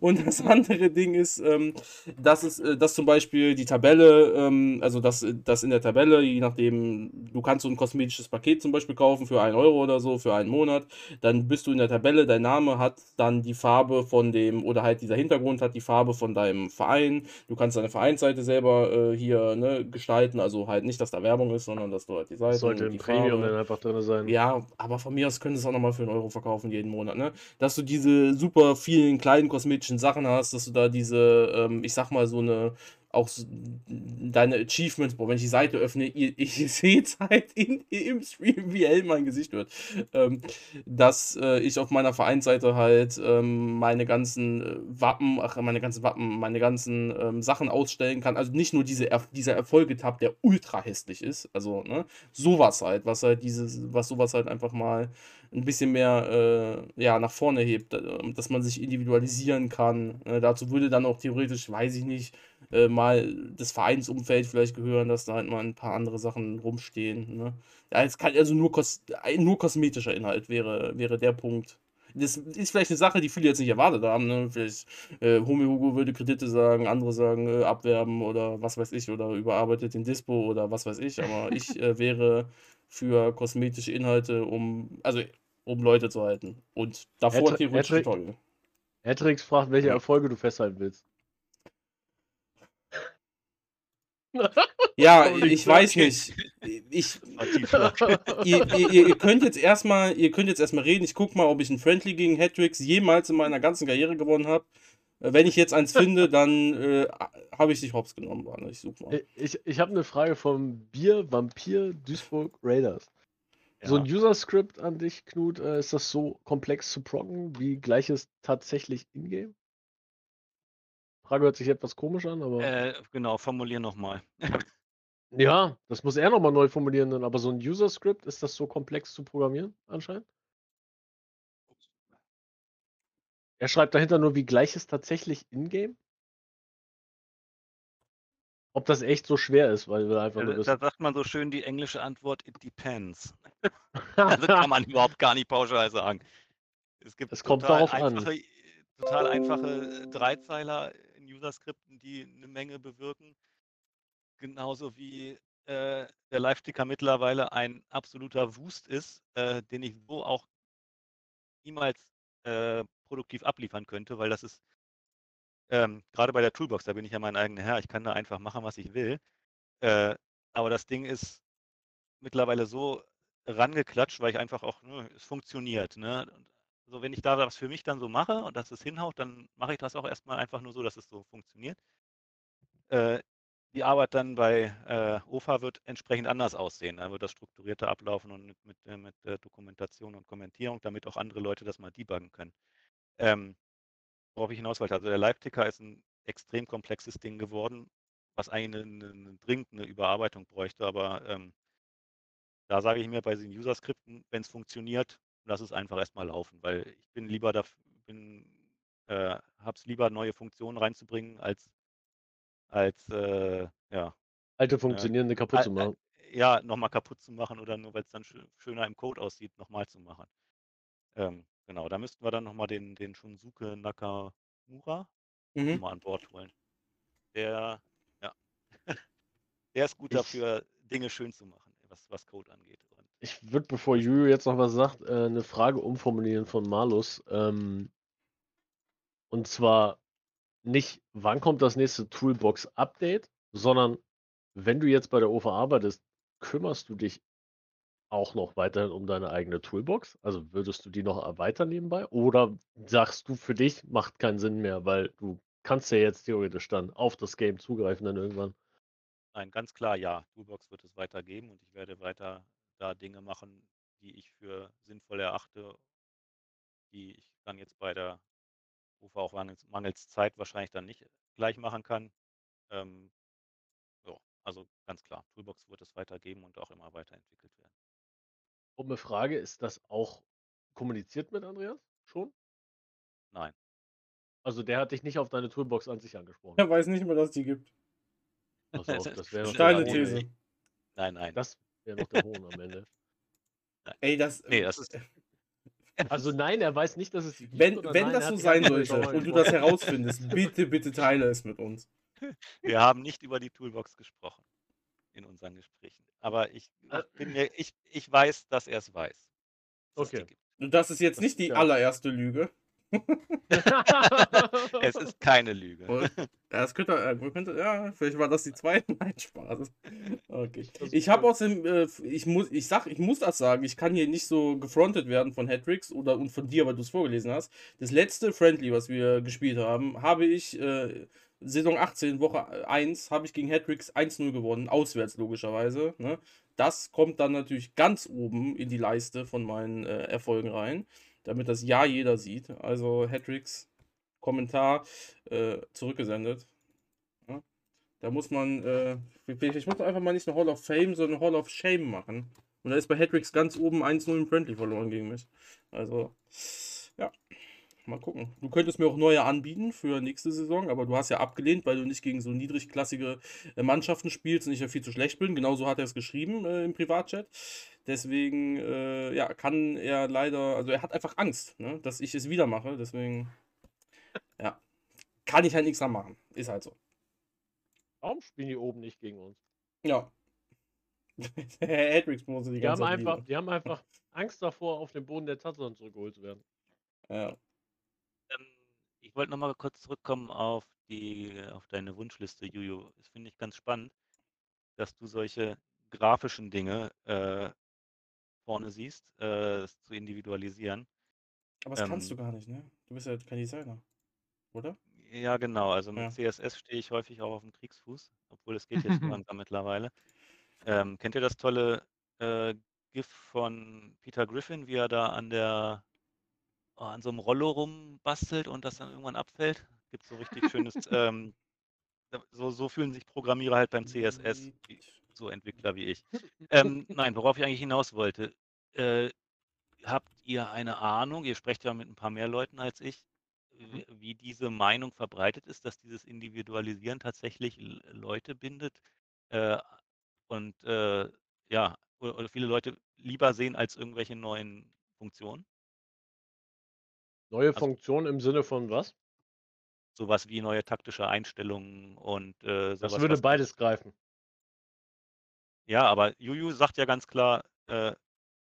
und das andere Ding ist, ähm, dass, es, äh, dass zum Beispiel die Tabelle, ähm, also das, das in der Tabelle, je nachdem, du kannst so ein kosmetisches Paket zum Beispiel kaufen für 1 Euro oder so, für einen Monat, dann bist du in der Tabelle, dein Name hat dann die Farbe von dem, oder halt dieser Hintergrund hat die Farbe von deinem Verein, du kannst deine Vereinsseite selber äh, hier ne, gestalten, also halt nicht, dass da Werbung ist, sondern dass du halt die Seite Sollte im Premium dann einfach drin sein. Ja, aber von mir aus können sie es auch nochmal für einen Euro verkaufen jeden Monat, ne? Dass du diese super vielen kleinen kosmetischen Sachen hast, dass du da diese, ähm, ich sag mal, so eine auch deine Achievements, boah, wenn ich die Seite öffne, ihr, *laughs* ihr seht halt in, im Stream, wie hell mein Gesicht wird, ähm, dass äh, ich auf meiner Vereinsseite halt ähm, meine ganzen äh, Wappen, ach, meine ganzen Wappen, meine ganzen ähm, Sachen ausstellen kann. Also nicht nur diese, dieser Erfolgetab, der ultra hässlich ist, also ne, sowas halt, was halt dieses, was sowas halt einfach mal ein bisschen mehr äh, ja, nach vorne hebt, äh, dass man sich individualisieren kann. Äh, dazu würde dann auch theoretisch, weiß ich nicht, äh, mal das Vereinsumfeld vielleicht gehören, dass da halt mal ein paar andere Sachen rumstehen. Ne? Ja, es kann also nur, kos nur kosmetischer Inhalt wäre, wäre der Punkt. Das ist vielleicht eine Sache, die viele jetzt nicht erwartet haben. Ne? Vielleicht äh, Homi Hugo würde Kredite sagen, andere sagen äh, abwerben oder was weiß ich, oder überarbeitet den Dispo oder was weiß ich. Aber *laughs* ich äh, wäre für kosmetische Inhalte, um, also um Leute zu halten. Und davor Hedri theoretisch Hedri Hedrix fragt, welche Erfolge du festhalten willst. Ja, *laughs* ich weiß nicht. Ich, *laughs* ihr, ihr, ihr, könnt jetzt erstmal, ihr könnt jetzt erstmal reden. Ich guck mal, ob ich ein Friendly gegen Hattricks jemals in meiner ganzen Karriere gewonnen habe. Äh, wenn ich jetzt eins *laughs* finde, dann äh, habe ich dich hops genommen. Ich such mal. Ich, ich habe eine Frage vom Bier Vampir Duisburg Raiders. Ja. So ein User-Script an dich, Knut, äh, ist das so komplex zu procken wie gleiches tatsächlich in-game? Frage hört sich etwas komisch an, aber. Äh, genau, formulier nochmal. *laughs* ja, das muss er nochmal neu formulieren, aber so ein User-Script, ist das so komplex zu programmieren, anscheinend? Er schreibt dahinter nur, wie gleich ist tatsächlich in-game? Ob das echt so schwer ist, weil wir einfach nur Da sagt man so schön die englische Antwort, it depends. *laughs* also kann man überhaupt gar nicht pauschal sagen. Es gibt es kommt darauf einfache, an. total einfache Dreizeiler in User-Skripten, die eine Menge bewirken. Genauso wie äh, der Live-Ticker mittlerweile ein absoluter Wust ist, äh, den ich so auch niemals äh, produktiv abliefern könnte, weil das ist ähm, gerade bei der Toolbox, da bin ich ja mein eigener Herr, ich kann da einfach machen, was ich will. Äh, aber das Ding ist mittlerweile so rangeklatscht, weil ich einfach auch, ne, es funktioniert. Ne? So, wenn ich da was für mich dann so mache und dass es hinhaut, dann mache ich das auch erstmal einfach nur so, dass es so funktioniert. Äh, die Arbeit dann bei äh, OFA wird entsprechend anders aussehen. Da wird das strukturierter ablaufen und mit, äh, mit äh, Dokumentation und Kommentierung, damit auch andere Leute das mal debuggen können. Ähm, worauf ich hinaus wollte, also der Live-Ticker ist ein extrem komplexes Ding geworden, was eigentlich eine, eine, dringend eine Überarbeitung bräuchte, aber ähm, da sage ich mir bei diesen User-Skripten, wenn es funktioniert, lass es einfach erstmal laufen, weil ich bin lieber da, bin, äh, hab's lieber neue Funktionen reinzubringen, als, als äh, ja. Alte äh, funktionierende äh, kaputt zu machen. ja, nochmal kaputt zu machen oder nur weil es dann schöner im Code aussieht, nochmal zu machen. Ähm, genau, da müssten wir dann nochmal den, den Shunsuke Nakamura mhm. mal an Bord holen. Der, ja, *laughs* der ist gut ich, dafür, Dinge schön zu machen, was, was Code angeht. Ich würde, bevor Juju jetzt noch was sagt, äh, eine Frage umformulieren von Malus. Ähm, und zwar nicht, wann kommt das nächste Toolbox-Update, sondern wenn du jetzt bei der OVA arbeitest, kümmerst du dich auch noch weiterhin um deine eigene Toolbox? Also würdest du die noch erweitern nebenbei? Oder sagst du für dich, macht keinen Sinn mehr, weil du kannst ja jetzt theoretisch dann auf das Game zugreifen dann irgendwann? Nein, ganz klar ja. Toolbox wird es weitergeben und ich werde weiter da Dinge machen, die ich für sinnvoll erachte, die ich dann jetzt bei der Rufe auch mangels, mangels Zeit wahrscheinlich dann nicht gleich machen kann. Ähm, ja, also ganz klar, Toolbox wird es weitergeben und auch immer weiterentwickelt werden. Und eine Frage, ist das auch kommuniziert mit Andreas schon? Nein. Also der hat dich nicht auf deine Toolbox an sich angesprochen. Er weiß nicht mehr, dass es die gibt. Pass auf, das wäre *laughs* Steile These. Nein, nein. Das wäre noch der Hohn am Ende. Ey, das. Nee, das ist. Also nein, er weiß nicht, dass es die gibt. Wenn, oder wenn nein, das so sein sollte und du das herausfindest, bitte, bitte teile es mit uns. Wir haben nicht über die Toolbox gesprochen in unseren Gesprächen. Aber ich, Äh. ich, bin mir, ich, ich weiß, dass er es weiß. Okay. Und das ist jetzt Das nicht ist die ja- allererste Lüge. *laughs* Es ist keine Lüge. Und- Ja, das könnte, äh, könnte, ja, vielleicht war das die zweite. *laughs* Nein, Spaß. Okay. Ich habe außerdem, äh, ich muss, ich sag, ich muss das sagen, ich kann hier nicht so gefrontet werden von Hattricks oder und von dir, weil du es vorgelesen hast. Das letzte Friendly, was wir gespielt haben, habe ich äh, Saison 18, Woche 1, habe ich gegen Hattricks 1-0 gewonnen, auswärts logischerweise. Ne? Das kommt dann natürlich ganz oben in die Leiste von meinen äh, Erfolgen rein, damit das ja jeder sieht. Also Hattricks, Kommentar äh, zurückgesendet. Ja? Da muss man, äh, ich muss einfach mal nicht eine Hall of Fame, sondern eine Hall of Shame machen. Und da ist bei Hattricks ganz oben 1-0 im Friendly verloren gegen mich. Also, ja. Mal gucken. Du könntest mir auch neue anbieten für nächste Saison, aber du hast ja abgelehnt, weil du nicht gegen so niedrigklassige äh, Mannschaften spielst und ich ja viel zu schlecht bin. Genauso hat er es geschrieben äh, im Privatchat. Deswegen, äh, ja, kann er leider, also er hat einfach Angst, ne, dass ich es wieder mache. Deswegen, ja, kann ich halt nichts dran machen. Ist halt so. Warum spielen die oben nicht gegen uns? Ja. *laughs* Hedricks muss die Die ganze haben, einfach, die haben einfach Angst davor, auf den Boden der Tatsachen zurückgeholt zu werden. Ja. Ähm, ich wollte noch mal kurz zurückkommen auf die, auf deine Wunschliste, Juju. Das finde ich ganz spannend, dass du solche grafischen Dinge äh, vorne siehst, äh, es zu individualisieren. Aber das kannst du Ähm, gar nicht, ne? Du bist ja kein Designer. Oder? Ja, genau. Also mit Ja. CSS stehe ich häufig auch auf dem Kriegsfuß, obwohl es geht jetzt *laughs* langsam mittlerweile. Ähm, kennt ihr das tolle äh, GIF von Peter Griffin, wie er da an der an so einem Rollo rumbastelt und das dann irgendwann abfällt? Gibt so richtig schönes, ähm, so, so fühlen sich Programmierer halt beim CSS, wie, so Entwickler wie ich. Ähm, nein, worauf ich eigentlich hinaus wollte. Äh, habt ihr eine Ahnung, ihr sprecht ja mit ein paar mehr Leuten als ich, wie- wie diese Meinung verbreitet ist, dass dieses Individualisieren tatsächlich Leute bindet äh, und äh, ja, oder, oder viele Leute lieber sehen als irgendwelche neuen Funktionen? Neue Also- Funktion im Sinne von was? Sowas wie neue taktische Einstellungen und äh, sowas. Das würde was- beides greifen. Ja, aber Juju sagt ja ganz klar, äh,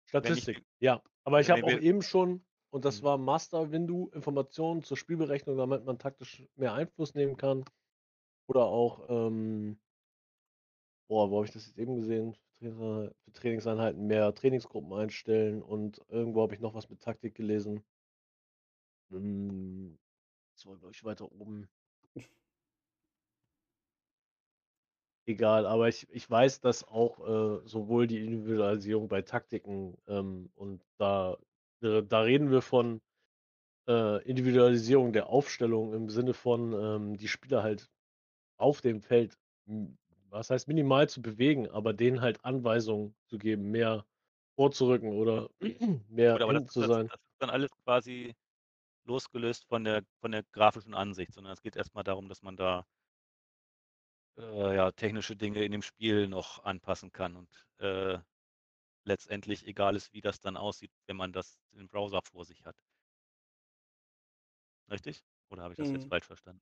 Statistik, ja. Aber ich habe wenn auch eben schon, und das Mhm. war Master Window, Informationen zur Spielberechnung, damit man taktisch mehr Einfluss nehmen kann. Oder auch, ähm, boah, wo habe ich das jetzt eben gesehen? Trainer- Für Trainingseinheiten mehr Trainingsgruppen einstellen und irgendwo habe ich noch was mit Taktik gelesen. Hm, Das war, glaube ich, weiter oben. Egal, aber ich, ich weiß, dass auch äh, sowohl die Individualisierung bei Taktiken ähm, und da, äh, da reden wir von äh, Individualisierung der Aufstellung im Sinne von ähm, die Spieler halt auf dem Feld, was heißt minimal zu bewegen, aber denen halt Anweisungen zu geben, mehr vorzurücken oder *clears throat* mehr gut, aber das, hinten zu das, sein. das ist dann alles quasi losgelöst von der, von der grafischen Ansicht, sondern es geht erstmal darum, dass man da äh, ja, technische Dinge in dem Spiel noch anpassen kann und äh, letztendlich egal ist, wie das dann aussieht, wenn man das im Browser vor sich hat. Richtig? Oder habe ich das jetzt Mhm. falsch verstanden?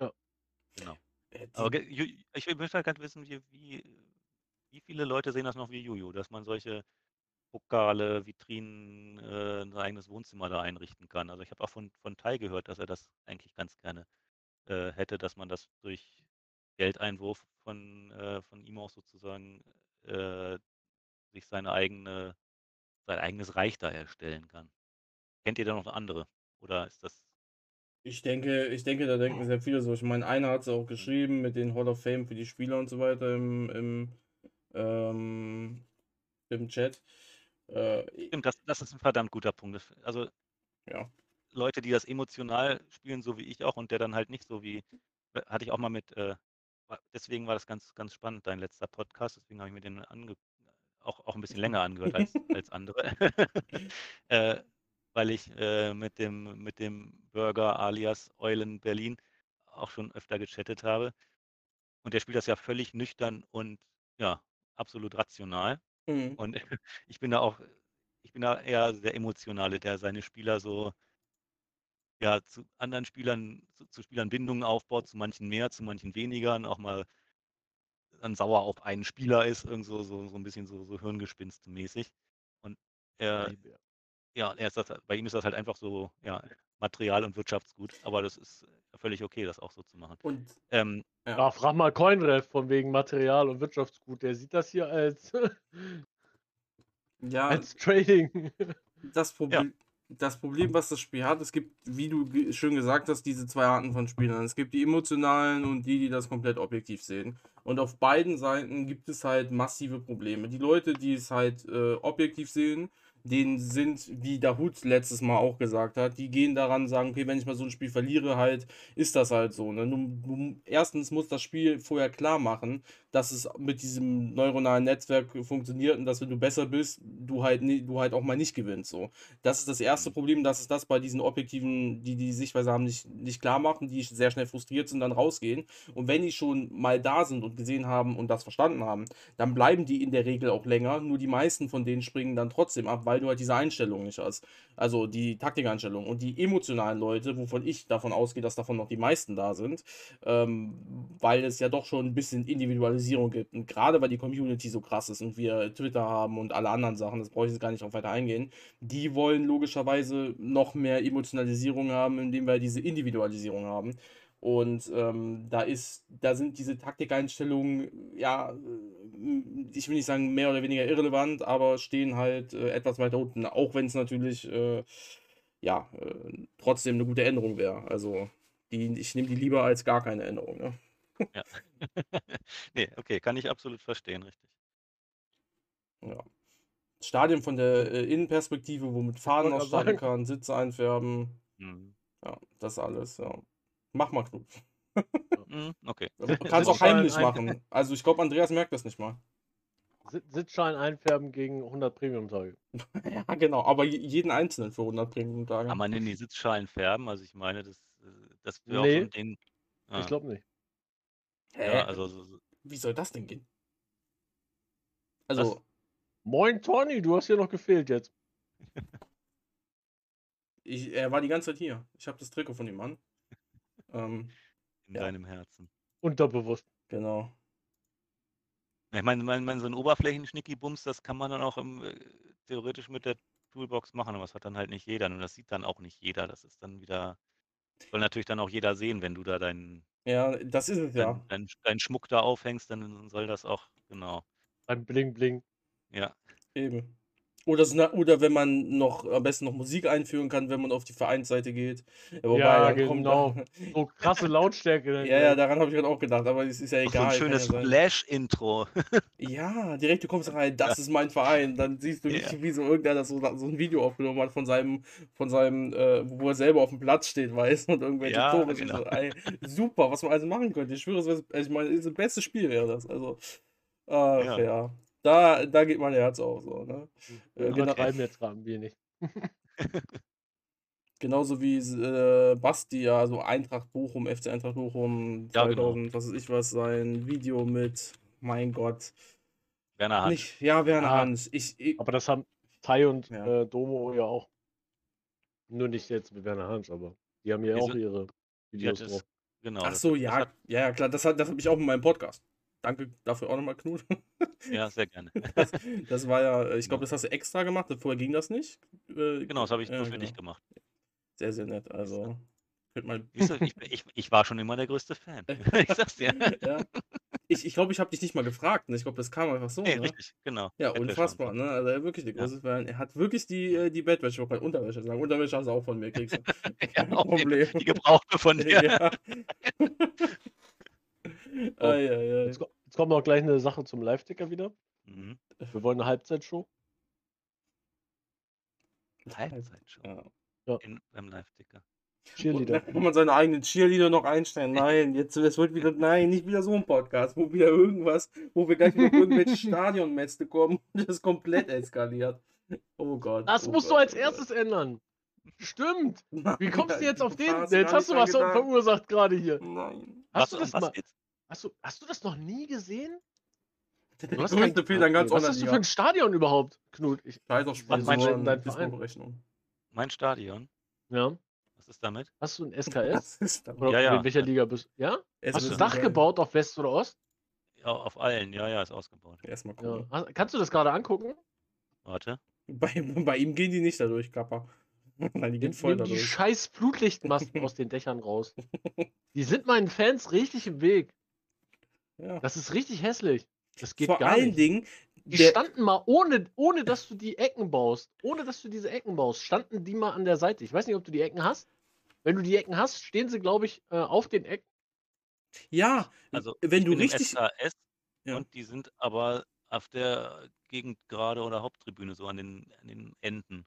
Ja. Genau. Äh, Aber ich möchte halt gerne wissen, wie, wie, wie viele Leute sehen das noch wie Juju, dass man solche Pokale, Vitrinen, äh, ein eigenes Wohnzimmer da einrichten kann. Also ich habe auch von, von Tai gehört, dass er das eigentlich ganz gerne äh, hätte, dass man das durch Geldeinwurf von, äh, von ihm auch sozusagen äh, sich seine eigene, sein eigenes Reich da erstellen kann. Kennt ihr da noch andere? Oder ist das. Ich denke, ich denke, da denken sehr viele so. Ich meine, einer hat es auch geschrieben mit den Hall of Fame für die Spieler und so weiter im, im, ähm, im Chat. Äh, Stimmt, das, das ist ein verdammt guter Punkt. Also, ja. Leute, die das emotional spielen, so wie ich auch, und der dann halt nicht so wie, äh, hatte ich auch mal mit, äh, deswegen war das ganz, ganz spannend, dein letzter Podcast, deswegen habe ich mir den ange auch, auch ein bisschen länger angehört als, *laughs* als andere. *laughs* äh, weil ich äh, mit, dem, mit dem Burger alias Eulen Berlin auch schon öfter gechattet habe. Und der spielt das ja völlig nüchtern und ja, absolut rational. Mhm. Und *laughs* ich bin da auch, ich bin da eher der Emotionale, der seine Spieler so ja, zu anderen Spielern, zu, zu Spielern Bindungen aufbaut, zu manchen mehr, zu manchen weniger, und auch mal dann sauer auf einen Spieler ist, irgend so, so, so ein bisschen so, so Hirngespinst-mäßig. Und er, ja, er ist das, bei ihm ist das halt einfach so, ja, Material- und Wirtschaftsgut, aber das ist völlig okay, das auch so zu machen. Und ähm, ja. ja, frag mal Coinref von wegen Material- und Wirtschaftsgut, der sieht das hier als, *laughs* ja, als Trading. Das Problem, *laughs* ja das Problem, was das Spiel hat, es gibt, wie du schön gesagt hast, diese zwei Arten von Spielern. Es gibt die emotionalen und die, die das komplett objektiv sehen. Und auf beiden Seiten gibt es halt massive Probleme. Die Leute, die es halt äh, objektiv sehen, denen sind, wie Dahut letztes Mal auch gesagt hat, die gehen daran, sagen, okay, wenn ich mal so ein Spiel verliere, halt, ist das halt so. Ne? Du, du, erstens muss das Spiel vorher klar machen, dass es mit diesem neuronalen Netzwerk funktioniert und dass wenn du besser bist, du halt, du halt auch mal nicht gewinnst. So. Das ist das erste Problem, dass es das bei diesen Objektiven, die die Sichtweise haben, nicht, nicht klar machen, die sehr schnell frustriert sind, dann rausgehen. Und wenn die schon mal da sind und gesehen haben und das verstanden haben, dann bleiben die in der Regel auch länger. Nur die meisten von denen springen dann trotzdem ab, weil du halt diese Einstellung nicht hast. Also die Taktikeinstellung. Und die emotionalen Leute, wovon ich davon ausgehe, dass davon noch die meisten da sind, ähm, weil es ja doch schon ein bisschen individualisiert Polarisierung gibt. Und gerade weil die Community so krass ist und wir Twitter haben und alle anderen Sachen, das brauche ich jetzt gar nicht auf weiter eingehen, die wollen logischerweise noch mehr Emotionalisierung haben, indem wir diese Individualisierung haben. Und ähm, da ist, da sind diese Taktikeinstellungen, ja, äh, ich will nicht sagen mehr oder weniger irrelevant, aber stehen halt äh, etwas weiter unten, auch wenn es natürlich, äh, ja, äh, trotzdem eine gute Änderung wäre. Also, die, ich nehme die lieber als gar keine Änderung. Ne? Ja. *laughs* Ne, okay, kann ich absolut verstehen, richtig. Ja. Stadion von der äh, Innenperspektive, wo mit Fahnen aussteigen kann, Sitze einfärben. Mhm. Ja, das alles, ja. Mach mal, Knut. Mhm, okay. Du *laughs* kannst auch heimlich machen. Also ich glaube, Andreas merkt das nicht mal. Sitzschein einfärben gegen 100 Premium-Tage. *laughs* ja, genau, aber jeden einzelnen für 100 Premium-Tage. Kann man denn die Sitzschalen färben? Also ich meine, das, äh, das wäre nee, auch so ein Ding. Ah. Ich glaube nicht. Hä? Ja, also, Wie soll das denn gehen? Also. Was? Moin, Tony, du hast hier noch gefehlt jetzt. ich, er war die ganze Zeit hier. Ich habe das Trikot von ihm an. Ähm, In ja. deinem Herzen. Unterbewusst. Genau. Ich meine, mein, mein, so ein Oberflächen-Schnicki-Bums, das kann man dann auch im, äh, theoretisch mit der Toolbox machen, aber das hat dann halt nicht jeder. Und das sieht dann auch nicht jeder. Das ist dann wieder. Soll natürlich dann auch jeder sehen, wenn du da deinen ja, das ist es ja. Deinen dein Schmuck da aufhängst, dann soll das auch, genau. Ein Bling Bling. Ja. Eben. Oder, so, oder wenn man noch am besten noch Musik einführen kann, wenn man auf die Vereinsseite geht. Wobei, ja, genau. Dann, so krasse Lautstärke. *laughs* ja, ja, daran habe ich gerade auch gedacht, aber es ist ja egal. So ein schönes Flash-Intro. *laughs* ja, direkt, du kommst rein, das ja. ist mein Verein. Dann siehst du richtig, ja. wie so irgendeiner so, so ein Video aufgenommen hat von seinem, von seinem, äh, wo er selber auf dem Platz steht, weiß und irgendwelche ja, Tore. Genau. So, ey, super, was man also machen könnte. Ich schwöre, also ich meine, das beste Spiel wäre das. Also, äh, ja. ja da, da geht mein Herz auf. So, ne? Äh, Übertreiben jetzt gerade ein wenig. Genauso wie äh, Basti, ja, so Eintracht Bochum, FC Eintracht Bochum, ja, 2000, genau. was weiß ich was, sein Video mit, mein Gott. Werner Hans. Nicht, ja, Werner ah, Hans. Ich, ich, aber das haben Tai und ja. äh, Domo ja auch. Nur nicht jetzt mit Werner Hans, aber die haben ja auch ihre Videos drauf. Genau. Ach so, ja, hat, ja, klar, das, das habe ich auch in meinem Podcast. Danke dafür auch nochmal, Knut. Ja, sehr gerne. *laughs* Das, das war ja, ich glaube, das hast du extra gemacht, vorher ging das nicht. Äh, genau, das habe ich nur für genau. dich gemacht. Sehr, sehr nett. Also, mal... ich, ich, ich, war schon immer der größte Fan. *laughs* *laughs* ich sag's dir. Ja. Ich glaube, ich, glaub, ich habe dich nicht mal gefragt. Ne? Ich glaube, das kam einfach so. Nee, ne? richtig, genau. Ja, unfassbar. Ne? Also er wirklich der größte ja. Fan. Er hat wirklich die, äh, die Bettwäsche, ich Unterwäsche sagen. Unterwäsche hast du auch von mir, kriegst du. ja, Problem. Die, die gebrauchte von dir. ja. oh. ai, ai, ai. Jetzt, jetzt, kommt noch gleich eine Sache zum Live-Ticker wieder. Mhm. Wir wollen eine Halbzeitshow. Halbzeitshow? Ja. ja. In, beim Live-Ticker. Cheerleader. Kann man seine eigenen Cheerleader noch einstellen? Nein, jetzt es wird wieder, nein, nicht wieder so ein Podcast, wo wieder irgendwas, wo wir gleich noch irgendwelche *laughs* Stadionmäste kommen und *laughs* das komplett eskaliert. Oh Gott. Das oh musst Gott, du als oh erstes Gott. ändern. Stimmt. *laughs* Wie kommst du jetzt auf den? Jetzt hast du was verursacht gerade hier. Nein. Hast was, du das mal? Hast du, hast du das noch nie gesehen? Du hast *laughs* kein, Fehler ganz was hast du für ein Stadion überhaupt, Knut? Ich Scheiß auf Sponsoren, mein, mein Stadion? Ja. Was ist damit? Hast du ein *laughs* SKS? Oder ja, ja. In welcher Liga bist du? Ja? Es Hast du ein Dach gebaut auf West oder Ost? Ja, auf allen. Ja, ja, ist ausgebaut. Erstmal cool. Ja. Kannst du das gerade angucken? Warte. Bei, bei, ihm gehen die nicht dadurch, Kappa. *laughs* Nein, die gehen voll Nimm dadurch. Die scheiß Flutlichtmasten aus den Dächern raus. Die sind meinen Fans richtig im Weg. Ja. Das ist richtig hässlich. Das geht Vor gar allen nicht. Dingen, die standen mal, ohne, ohne dass du die Ecken baust, ohne dass du diese Ecken baust, standen die mal an der Seite. Ich weiß nicht, ob du die Ecken hast. Wenn du die Ecken hast, stehen sie, glaube ich, äh, auf den Ecken. Ja, also wenn du richtig. SAS ja. Und die sind aber auf der Gegend gerade oder Haupttribüne, so an den, an den Enden.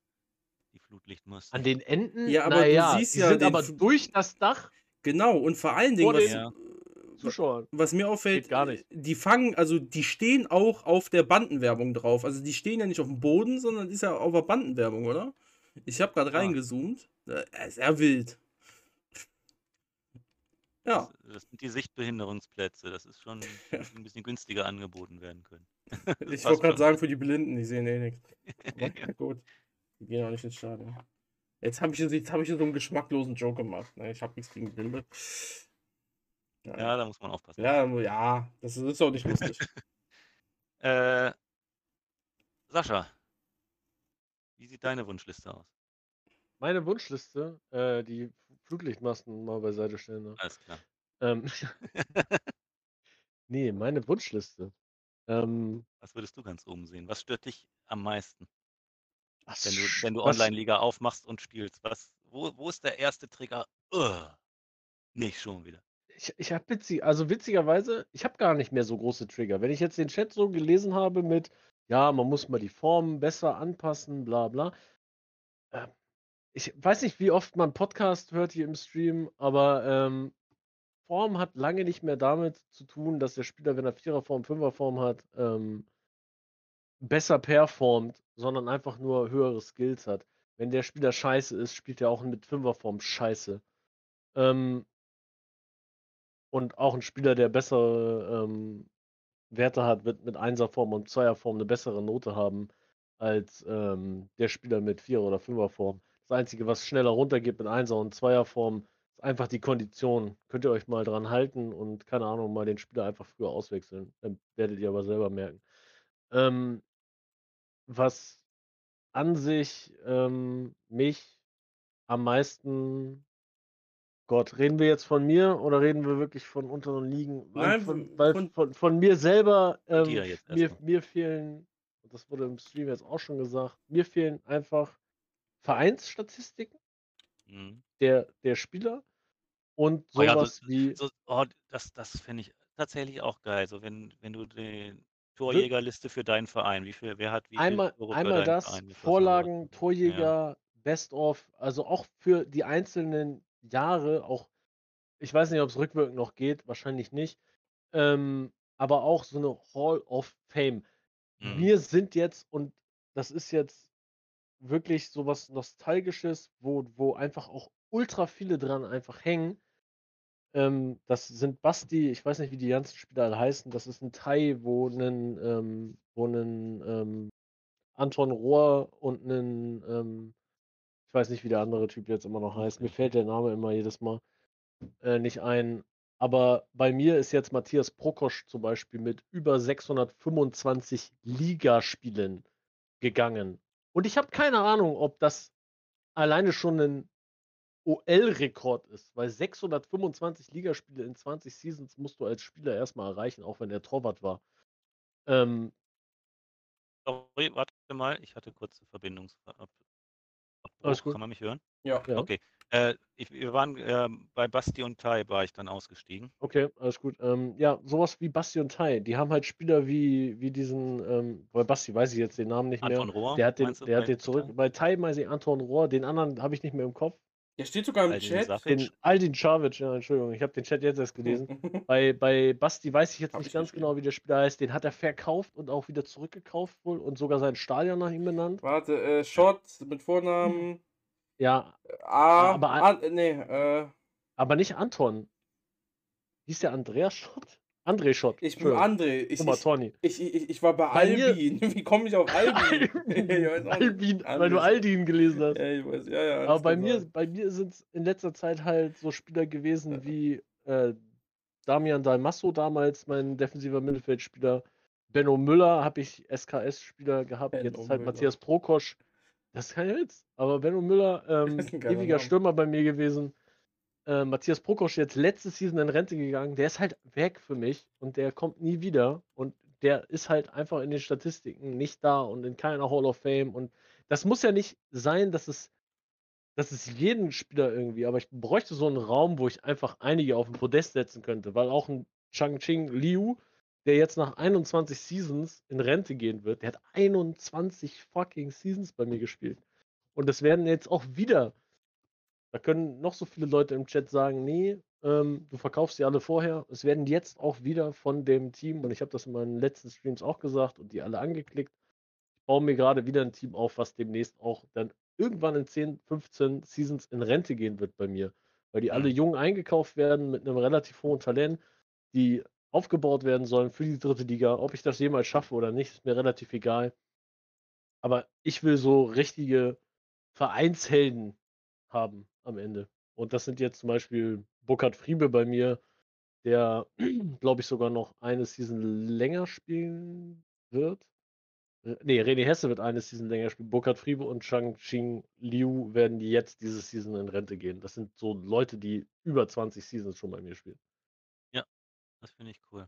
Die Flutlichtmasten. An den Enden? Ja, aber naja, du siehst ja. Sind aber durch das Dach. Genau, und vor allen Dingen, was, ja. Was mir auffällt, die fangen, also die stehen auch auf der Bandenwerbung drauf. Also die stehen ja nicht auf dem Boden, sondern ist ja auf der Bandenwerbung, oder? Ich habe gerade reingezoomt. Äh, sehr wild. Ja. Das, das, sind die Sichtbehinderungsplätze. Das ist schon *laughs* ja. ein bisschen günstiger angeboten werden können. ich *laughs* wollte gerade sagen, für die Blinden, die sehen eh nichts. *laughs* ja. Gut. Die gehen auch nicht ins Stadion. Jetzt habe ich, hab ich so einen geschmacklosen Joke gemacht. Ne? Ich habe nichts gegen Blinde. Ja. ja. da muss man aufpassen. Ja, ja das ist auch nicht lustig. *laughs* äh, Sascha, wie sieht deine Wunschliste aus? Meine Wunschliste, äh, die Flutlichtmasten mal beiseite stellen. Ne? Alles klar. Ähm, *laughs* *laughs* nee, meine Wunschliste. Ähm, Was würdest du ganz oben sehen? Was stört dich am meisten? Wenn du, wenn du Online-Liga aufmachst und spielst, was, wo, wo ist der erste Trigger? Ugh, nicht schon wieder. Ich, ich habe witzig, also witzigerweise, ich habe gar nicht mehr so große Trigger. Wenn ich jetzt den Chat so gelesen habe mit, ja, man muss mal die Formen besser anpassen, bla bla. Äh, ich weiß nicht, wie oft man Podcast hört hier im Stream, aber ähm, Form hat lange nicht mehr damit zu tun, dass der Spieler, wenn er Viererform, Fünferform hat, ähm, besser performt, sondern einfach nur höhere Skills hat. Wenn der Spieler scheiße ist, spielt er auch mit Fünferform scheiße. Ähm, und auch ein Spieler, der bessere ähm, Werte hat, wird mit Einserform und Zweierform eine bessere Note haben als ähm, der Spieler mit Vierer- oder Fünferform. Das Einzige, was schneller runtergeht mit Einser- und Zweierform, ist einfach die Kondition. Könnt ihr euch mal dran halten und, keine Ahnung, mal den Spieler einfach früher auswechseln. Dann werdet ihr aber selber merken. Ähm, was an sich ähm, mich am meisten Gott, reden wir jetzt von mir oder reden wir wirklich von unteren Ligen? Nein, von, weil von, von, von mir selber, ähm, mir, mir fehlen, das wurde im Stream jetzt auch schon gesagt, mir fehlen einfach Vereinsstatistiken mhm. der, der Spieler und sowas oh ja, so, wie. So, oh, das das finde ich tatsächlich auch geil. So, wenn, wenn du die Torjägerliste für deinen Verein, wie viel, wer hat wie einmal, Tore einmal das, Verein, Vorlagen, Torjäger, ja. Best of, also auch für die einzelnen Jahre, auch, ich weiß nicht, ob es rückwirkend noch geht, wahrscheinlich nicht, ähm, aber auch so eine Hall of Fame. Mhm. Wir sind jetzt, und das ist jetzt wirklich so was Nostalgisches, wo, wo einfach auch ultra viele dran einfach hängen. Ähm, das sind Basti, ich weiß nicht, wie die ganzen Spieler alle heißen. Das ist ein Thai, wo ein, ähm, wo ein ähm, Anton Rohr und ein, ähm, ich weiß nicht, wie der andere Typ jetzt immer noch heißt. Mir fällt der Name immer jedes Mal äh, nicht ein. Aber bei mir ist jetzt Matthias Prokosch zum Beispiel mit über 625 Ligaspielen gegangen. Und ich habe keine Ahnung, ob das alleine schon ein OL-Rekord ist, weil 625 Ligaspiele in 20 Seasons musst du als Spieler erstmal erreichen, auch wenn der Torwart war. Ähm, Sorry, warte mal, ich hatte kurze Verbindungsabbruch. Alles gut. Kann man mich hören? Ja. ja. Okay. Äh, ich, wir waren äh, bei Basti und Tai, war ich dann ausgestiegen. Okay, alles gut. Ähm, ja, sowas wie Basti und Tai, die haben halt Spieler wie, wie diesen, ähm, bei Basti weiß ich jetzt den Namen nicht mehr. Anton Rohr, der hat den, der hat bei den zurück. Bei Tai weiß ich Anton Rohr, den anderen habe ich nicht mehr im Kopf. Der steht sogar im Aldin Chat. Aldin Čavić, ja, Entschuldigung, ich habe den Chat jetzt erst gelesen. *laughs* bei, bei Basti weiß ich jetzt Hab nicht ich ganz geschrieben. genau, wie der Spieler heißt. Den hat er verkauft und auch wieder zurückgekauft wohl und sogar sein Stadion nach ihm benannt. Warte, äh, Shot mit Vornamen. Ja, A. Aber- An, nee, äh, aber nicht Anton. Hieß der Andreas Schott? André Schott. ich bin. André. Ich, ich, ich, ich, war bei, Bei Albin. *laughs* Wie komme ich auf Albin? *laughs* Nicht. Albin, weil du. Aldin gelesen hast. Ja, ich weiß, ja, ja. Aber bei mir, bei mir sind es in letzter Zeit halt so Spieler gewesen wie äh, Damian Dalmasso damals, mein defensiver Mittelfeldspieler. Benno Müller habe ich SKS-Spieler gehabt. Benno Jetzt halt Müller. Matthias Prokosch. Das ist kein Witz. Aber Benno Müller, *laughs* ähm, ewiger Name. Stürmer bei mir gewesen. Äh, Matthias Prokosch jetzt letzte Season in Rente gegangen. Der ist halt weg für mich und der kommt nie wieder. Und der ist halt einfach in den Statistiken nicht da und in keiner Hall of Fame. Und das muss ja nicht sein, dass es das ist jeden Spieler irgendwie, aber ich bräuchte so einen Raum, wo ich einfach einige auf den Podest setzen könnte, weil auch ein Chang-Ching Liu, der jetzt nach 21 Seasons in Rente gehen wird, der hat 21 fucking Seasons bei mir gespielt. Und das werden jetzt auch wieder, da können noch so viele Leute im Chat sagen, nee, ähm, du verkaufst sie alle vorher. Es werden jetzt auch wieder von dem Team, und ich habe das in meinen letzten Streams auch gesagt und die alle angeklickt, ich baue mir gerade wieder ein Team auf, was demnächst auch dann irgendwann in 10, 15 Seasons in Rente gehen wird bei mir. Weil die alle jung eingekauft werden mit einem relativ hohen Talent, die aufgebaut werden sollen für die dritte Liga. Ob ich das jemals schaffe oder nicht, ist mir relativ egal. Aber ich will so richtige Vereinshelden haben am Ende. Und das sind jetzt zum Beispiel Burkhard Friebe bei mir, der, *clears throat* glaube ich, sogar noch eine Season länger spielen wird. Nee, René Hesse wird eine Season länger spielen. Burkhard Friebe und Chang-Ching Liu werden jetzt diese Season in Rente gehen. Das sind so Leute, die über 20 Seasons schon bei mir spielen. Das finde ich cool.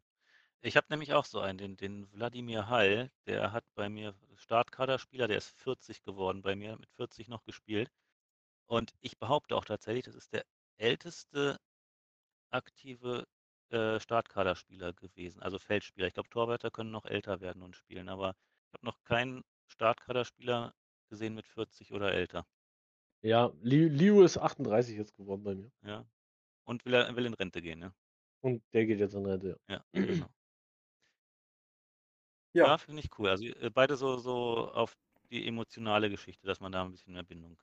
Ich habe nämlich auch so einen, den, den Wladimir Hall, der hat bei mir Startkaderspieler, der ist 40 geworden bei mir, mit 40 noch gespielt. Und ich behaupte auch tatsächlich, das ist der älteste aktive äh, Startkaderspieler gewesen, also Feldspieler. Ich glaube, Torwärter können noch älter werden und spielen, aber ich habe noch keinen Startkaderspieler gesehen mit 40 oder älter. Ja, Liu, ist 38 jetzt geworden bei mir. Ja. Und will, er, will in Rente gehen, ne? Und der geht jetzt in Rente. Ja, genau. *clears throat* Ja. Ja, finde ich cool. Also äh, beide so, so auf die emotionale Geschichte, dass man da ein bisschen mehr Bindung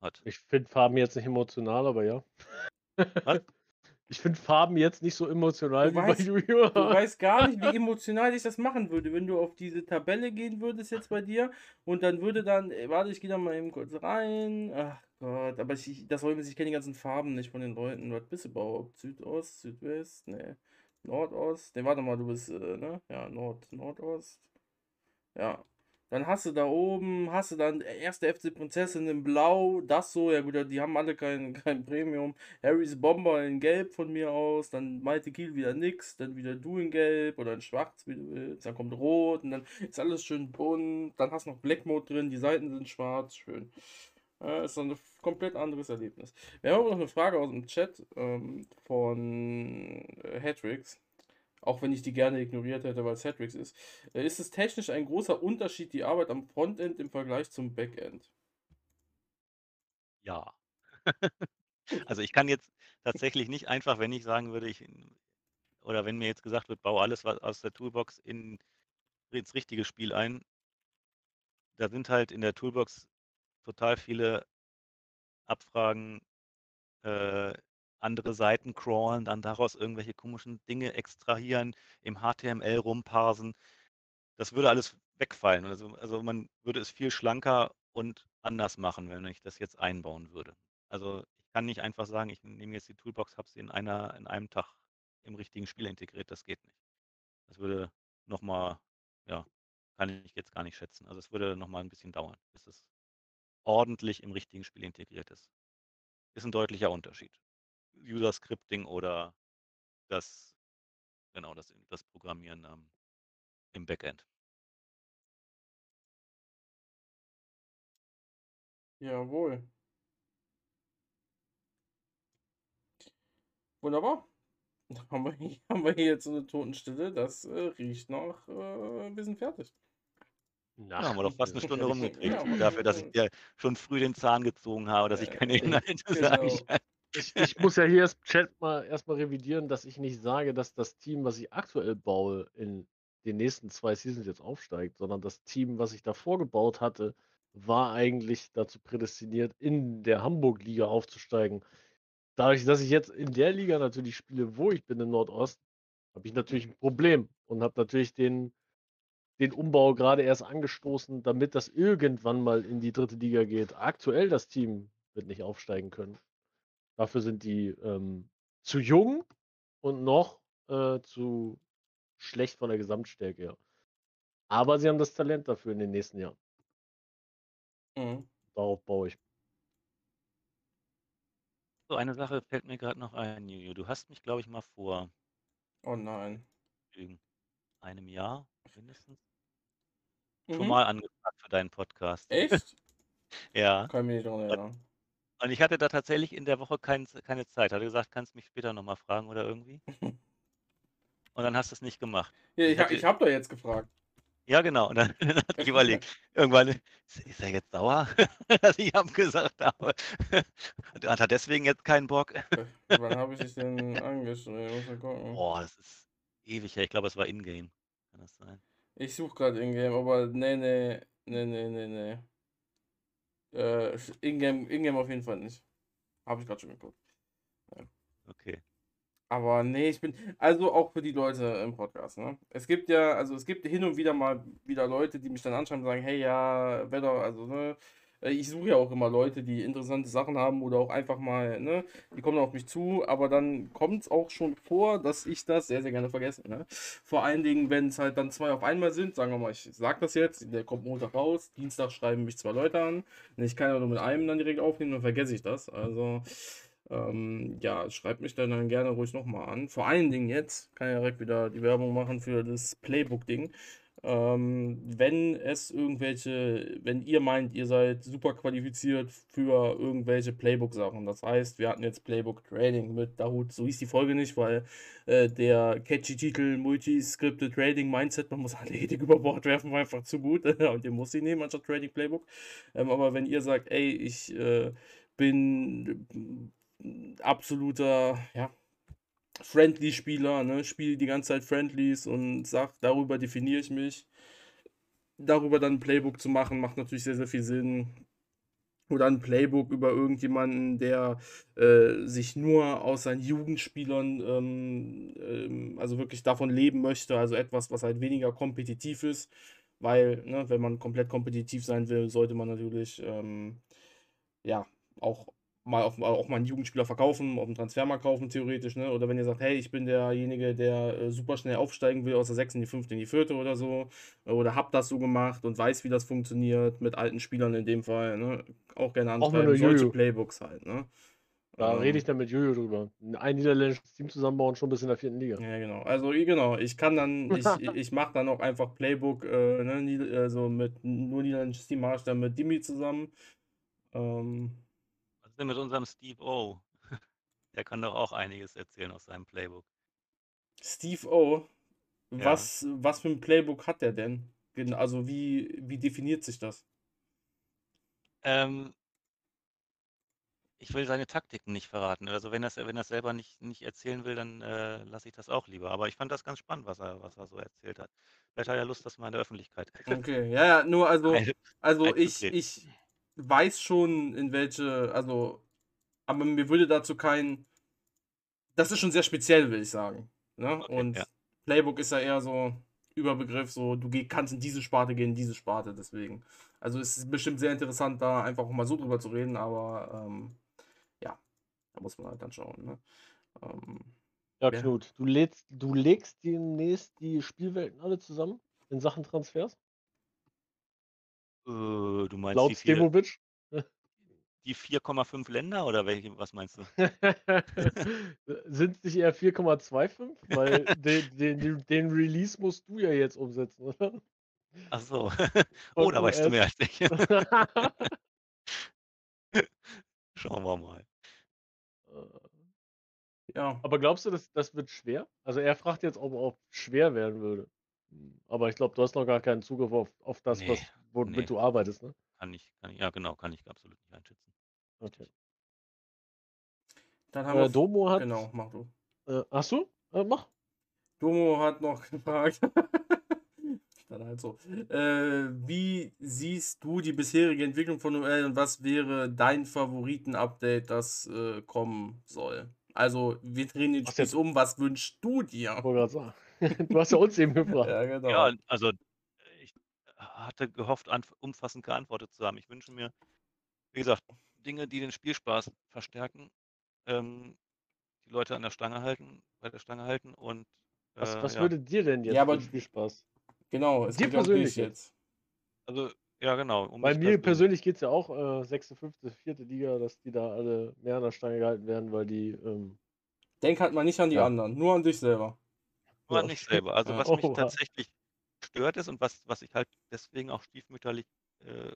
hat. Ich finde Farben jetzt nicht emotional, aber ja. Was? *laughs* Ich finde Farben jetzt nicht so emotional Du wie weißt- bei Yu-Gi-Oh! Du weißt gar nicht, wie *laughs* emotional ich das machen würde, wenn du auf diese Tabelle gehen würdest jetzt bei dir und dann würde dann, äh, warte, ich gehe da mal eben kurz rein. Ach Gott, aber ich, ich das wollen wir ich kenne die ganzen Farben nicht von den Leuten. Was bist du überhaupt? Südost, Südwest, ne, Nordost. Ne, warte mal, du bist, äh, ne? Ja, Nord, Nordost. Ja. Dann hast du da oben, hast du dann erste FC Prinzessin in Blau, das so, ja gut, die haben alle kein, *laughs* kein Premium. Harrys Bomber in Gelb von mir aus, dann Malte Kiel wieder nix, dann wieder du in Gelb oder in Schwarz, wie du willst, dann kommt Rot und dann ist alles schön bunt, dann hast du noch Black Mode drin, die Seiten sind schwarz, schön. Äh, ist so ein komplett anderes Erlebnis. Wir haben aber noch eine Frage aus dem Chat ähm, von äh, Hatrix, auch wenn ich die gerne ignoriert hätte, weil es Hatrix ist. Äh, ist es technisch ein großer Unterschied, die Arbeit am Frontend im Vergleich zum Backend? Ja. *laughs* Also ich kann jetzt tatsächlich nicht einfach, wenn ich sagen würde, ich oder wenn mir jetzt gesagt wird, baue alles was aus der Toolbox in, ins richtige Spiel ein, da sind halt in der Toolbox total viele Abfragen, äh, andere Seiten crawlen, dann daraus irgendwelche komischen Dinge extrahieren, im HTML rumparsen. Das würde alles wegfallen. Also, also man würde es viel schlanker und anders machen, wenn ich das jetzt einbauen würde. Also ich kann nicht einfach sagen, ich nehme jetzt die Toolbox, habe sie in einer, in einem Tag im richtigen Spiel integriert. Das geht nicht. Das würde nochmal, ja, kann ich jetzt gar nicht schätzen. Also es würde nochmal ein bisschen dauern, bis es ordentlich im richtigen Spiel integriert ist. ist ein deutlicher Unterschied. User Scripting oder das, genau, das, das Programmieren ähm, im Backend. Jawohl. Wunderbar. *laughs* Haben wir, hier, haben wir hier jetzt so eine Totenstille, das äh, riecht nach, äh, wir sind fertig. Ja, haben wir doch fast eine Stunde rumgekriegt. *laughs* Ja, dafür, dass ich dir schon früh den Zahn gezogen habe, dass ich keine *laughs* Inhalte genau. sage. Ich, ich, muss ja hier das Chat mal erstmal revidieren, dass ich nicht sage, dass das Team, was ich aktuell baue, in den nächsten zwei Seasons jetzt aufsteigt, sondern das Team, was ich davor gebaut hatte, war eigentlich dazu prädestiniert, in der Hamburg-Liga aufzusteigen. Dadurch, dass ich jetzt in der Liga natürlich spiele, wo ich bin in Nordost, habe ich natürlich ein Problem und habe natürlich den, den Umbau gerade erst angestoßen, damit das irgendwann mal in die dritte Liga geht. Aktuell das Team wird nicht aufsteigen können. Dafür sind die ähm, zu jung und noch äh, zu schlecht von der Gesamtstärke her. Aber sie haben das Talent dafür in den nächsten Jahren. Mhm. Darauf baue ich. So, eine Sache fällt mir gerade noch ein, Juju. Du hast mich, glaube ich, mal vor Oh nein. einem Jahr mindestens schon mhm. mal angefragt für deinen Podcast. Echt? *laughs* Ja. Kann mich nicht daran erinnern. Und ich hatte da tatsächlich in der Woche kein, keine Zeit. Hatte gesagt, kannst mich später nochmal fragen oder irgendwie. Und dann hast du es nicht gemacht. Ja, ich, ich, ich habe doch jetzt gefragt. Ja, genau. Und dann, *laughs* dann hatte ich überlegt, irgendwann, ist, er jetzt sauer, dass *laughs* ich abgesagt habe? *laughs* Hat er deswegen jetzt keinen Bock? Wann habe ich dich denn angeschrieben? Boah, das ist ewig her. Ich glaube, es war Ingame. Kann das sein? Ich suche gerade Ingame, aber nee, nee, nee, nee, nee, nee. Äh, Ingame, Ingame auf jeden Fall nicht. Habe ich gerade schon geguckt. Ja. Okay. Aber nee, ich bin, also auch für die Leute im Podcast, ne? Es gibt ja, also es gibt hin und wieder mal wieder Leute, die mich dann anschreiben und sagen, hey ja, Wetter, also ne, ich suche ja auch immer Leute, die interessante Sachen haben oder auch einfach mal, ne, die kommen auf mich zu, aber dann kommt es auch schon vor, dass ich das sehr, sehr gerne vergesse, ne? Vor allen Dingen, wenn es halt dann zwei auf einmal sind, sagen wir mal, ich sag das jetzt, der kommt Montag raus, Dienstag schreiben mich zwei Leute an, ich kann ja nur mit einem dann direkt aufnehmen, dann vergesse ich das, also ähm, ja, schreibt mich dann, dann gerne ruhig nochmal an. Vor allen Dingen jetzt, kann ich direkt wieder die Werbung machen für das Playbook-Ding. Ähm, wenn es irgendwelche, wenn ihr meint, ihr seid super qualifiziert für irgendwelche Playbook-Sachen. Das heißt, wir hatten jetzt Playbook-Trading mit Dahut, so hieß die Folge nicht, weil äh, der catchy Titel Multi-Scripted Trading Mindset, man muss alle Ethik über Bord werfen, war einfach zu gut *laughs* und ihr muss sie nehmen anstatt Trading Playbook. Ähm, aber wenn ihr sagt, ey, ich äh, bin absoluter, ja, Friendly-Spieler, ne? Spiele die ganze Zeit Friendlies und sag, darüber definiere ich mich. Darüber dann ein Playbook zu machen, macht natürlich sehr, sehr viel Sinn. Oder ein Playbook über irgendjemanden, der äh, sich nur aus seinen Jugendspielern, ähm, ähm, also wirklich davon leben möchte, also etwas, was halt weniger kompetitiv ist. Weil, ne, wenn man komplett kompetitiv sein will, sollte man natürlich ähm, ja auch mal auf, auch mal einen Jugendspieler verkaufen, auf dem Transfermarkt kaufen, theoretisch, ne? Oder wenn ihr sagt, hey, ich bin derjenige, der äh, super schnell aufsteigen will, aus der 6. in die 5. in die 4. oder so, oder hab das so gemacht und weiß, wie das funktioniert, mit alten Spielern in dem Fall, ne? Auch gerne anschreiben, solche Playbooks halt, ne? Da ähm, rede ich dann mit Jojo drüber. Ein niederländisches Team zusammenbauen, schon bis in der vierten Liga. Ja, genau. Also, genau. Ich kann dann, ich, *laughs* ich mache dann auch einfach Playbook, äh, ne, also mit nur niederländisches Team mache ich dann mit Dimi zusammen. Ähm, denn mit unserem Steve O? *laughs* Der kann doch auch einiges erzählen aus seinem Playbook. Steve O? Was, ja. was für ein Playbook hat der denn? Also wie, wie definiert sich das? Ähm, ich will seine Taktiken nicht verraten. Also wenn er wenn er selber nicht, nicht erzählen will, dann äh, lasse ich das auch lieber. Aber ich fand das ganz spannend, was er, was er so erzählt hat. Vielleicht hat er Lust, das mal in der Öffentlichkeit. Okay, ja, ja, nur *laughs* also, also ich, ich, weiß schon, in welche, also, aber mir würde dazu kein, das ist schon sehr speziell, will ich sagen. Ne? Okay, und ja. Playbook ist ja eher so Überbegriff, so, du kannst in diese Sparte gehen, in diese Sparte, deswegen. Also es ist bestimmt sehr interessant, da einfach auch mal so drüber zu reden, aber ähm, ja, da muss man halt dann schauen. Ne? Ähm, ja, Knut, du, lädst, du legst demnächst die Spielwelten alle zusammen in Sachen Transfers? Äh, du meinst Laut viele? Stemovic? *laughs* die 4,5 Länder oder welche, was meinst du? *laughs* Sind es nicht eher 4,25? Weil den, den, den Release musst du ja jetzt umsetzen, oder? Ach so. *laughs* Oh, da weißt du mehr als ich. Schauen wir mal. Äh. Ja. Aber glaubst du, das, das wird schwer? Also er fragt jetzt, ob es schwer werden würde. Hm, aber ich glaube, du hast noch gar keinen Zugriff auf, auf das, Nee, was, womit nee. du arbeitest, ne? Kann ich, kann ich, ja genau, kann ich absolut nicht einschätzen. Okay. Dann haben Äh, wir. Domo hat. Genau, mach du. Äh, ach so? Äh, mach. Domo hat noch gefragt. *laughs* Dann halt so. Äh, wie siehst du die bisherige Entwicklung von OL und was wäre dein Favoriten-Update, das äh, kommen soll? Also, wir drehen den jetzt? um. Was wünschst du dir? *laughs* Du hast ja uns eben gefragt. Ja, genau. Ja, also hatte gehofft, umfassend geantwortet zu haben. Ich wünsche mir, wie gesagt, Dinge, die den Spielspaß verstärken, ähm, die Leute an der Stange halten, bei der Stange halten und Was, äh, was ja. würde dir denn jetzt Ja, aber- viel Spaß? Genau, es Dir persönlich jetzt. Also, ja genau. Um Bei mich mir persönlich geht es ja auch äh, sechste, fünfte, vierte Liga, dass die da alle mehr an der Stange gehalten werden, weil die. Ähm, Denk halt mal nicht an die Ja. anderen, nur an dich selber. Nur an mich selber. Also *laughs* was mich Oha. tatsächlich stört ist und was, was ich halt deswegen auch stiefmütterlich äh,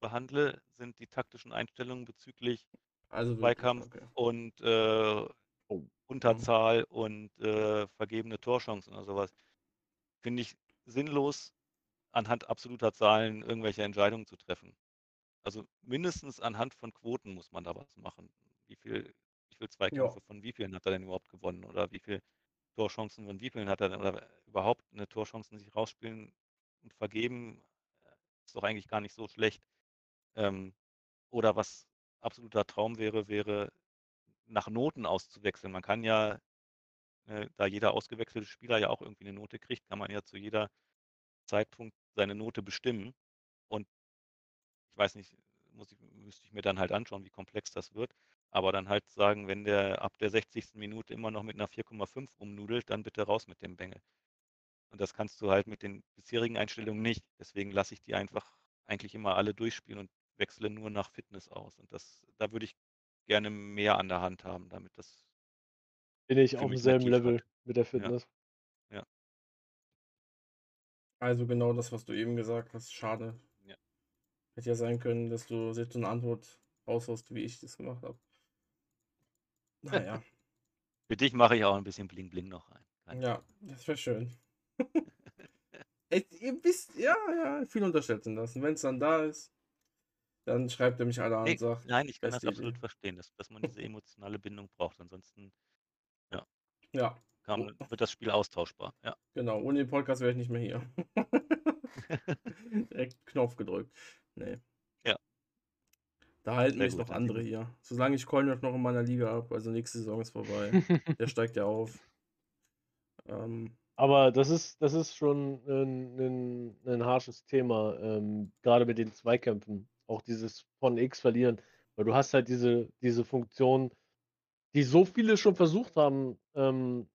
behandle, sind die taktischen Einstellungen bezüglich Also Zweikampf okay. und äh, Oh. Unterzahl und äh, vergebene Torchancen oder sowas. Finde ich sinnlos, anhand absoluter Zahlen irgendwelche Entscheidungen zu treffen. Also mindestens anhand von Quoten muss man da was machen. Wie viel, wie viel Zweikämpfe von wie vielen hat er denn überhaupt gewonnen oder wie viel Torchancen von wie hat er denn oder überhaupt eine Torchancen sich rausspielen und vergeben, äh, ist doch eigentlich gar nicht so schlecht. Ähm, oder was absoluter Traum wäre, wäre nach Noten auszuwechseln. Man kann ja, äh, da jeder ausgewechselte Spieler ja auch irgendwie eine Note kriegt, kann man ja zu jeder Zeitpunkt seine Note bestimmen. Und ich weiß nicht, muss ich, müsste ich mir dann halt anschauen, wie komplex das wird. Aber dann halt sagen, wenn der ab der 60. Minute immer noch mit einer 4,5 rumnudelt, dann bitte raus mit dem Bengel. Und das kannst du halt mit den bisherigen Einstellungen nicht. Deswegen lasse ich die einfach eigentlich immer alle durchspielen und wechsle nur nach Fitness aus. Und das, da würde ich gerne mehr an der Hand haben, damit das bin ich auf demselben Level hat. mit der Fitness. Also genau das, was du eben gesagt hast. Schade. Ja. Hätte ja sein können, dass du jetzt so eine Antwort raushaust, wie ich das gemacht habe. Naja, *laughs* Für dich mache ich auch ein bisschen Bling Bling noch rein. Ja, das wäre schön. *laughs* Ey, ihr wisst, ja, ja, viel unterschätzen lassen. Wenn es dann da ist, dann schreibt er mich alle an Nee, und sagt, nein, ich kann das absolut Idee. verstehen, dass, dass man diese emotionale Bindung braucht. Ansonsten ja, kann, wird das Spiel austauschbar. Ja. genau. Ohne den Podcast wäre ich nicht mehr hier. *laughs* Direkt Knopf gedrückt. Nee. Da halten Sehr mich gut, noch andere hier. Solange ich Kolnjoch noch in meiner Liga habe, also nächste Saison ist vorbei. *laughs* Der steigt ja auf. Ähm, Aber das ist, das ist schon ein, ein, ein harsches Thema, ähm, gerade mit den Zweikämpfen. Auch dieses von X verlieren. Weil du hast halt diese, diese Funktion, die so viele schon versucht haben, ähm,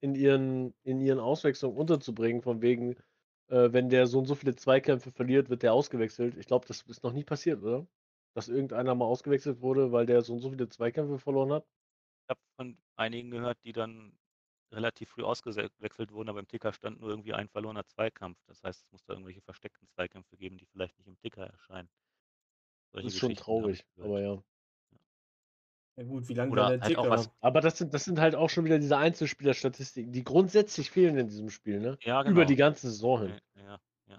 in ihren, in ihren Auswechslungen unterzubringen, von wegen, äh, wenn der so und so viele Zweikämpfe verliert, wird der ausgewechselt. Ich glaube, das ist noch nie passiert, oder? Dass irgendeiner mal ausgewechselt wurde, weil der so und so viele Zweikämpfe verloren hat. Ich habe von einigen gehört, die dann relativ früh ausgewechselt wurden, aber im Ticker stand nur irgendwie ein verlorener Zweikampf. Das heißt, es muss da irgendwelche versteckten Zweikämpfe geben, die vielleicht nicht im Ticker erscheinen. Das Solche ist schon traurig, aber ja. ja gut, wie lange Oder der halt auch Ticker? was- Aber das sind, das sind halt auch schon wieder diese Einzelspielerstatistiken, die grundsätzlich fehlen in diesem Spiel, ne? Ja, Über genau. die ganze Saison hin. Ja, ja.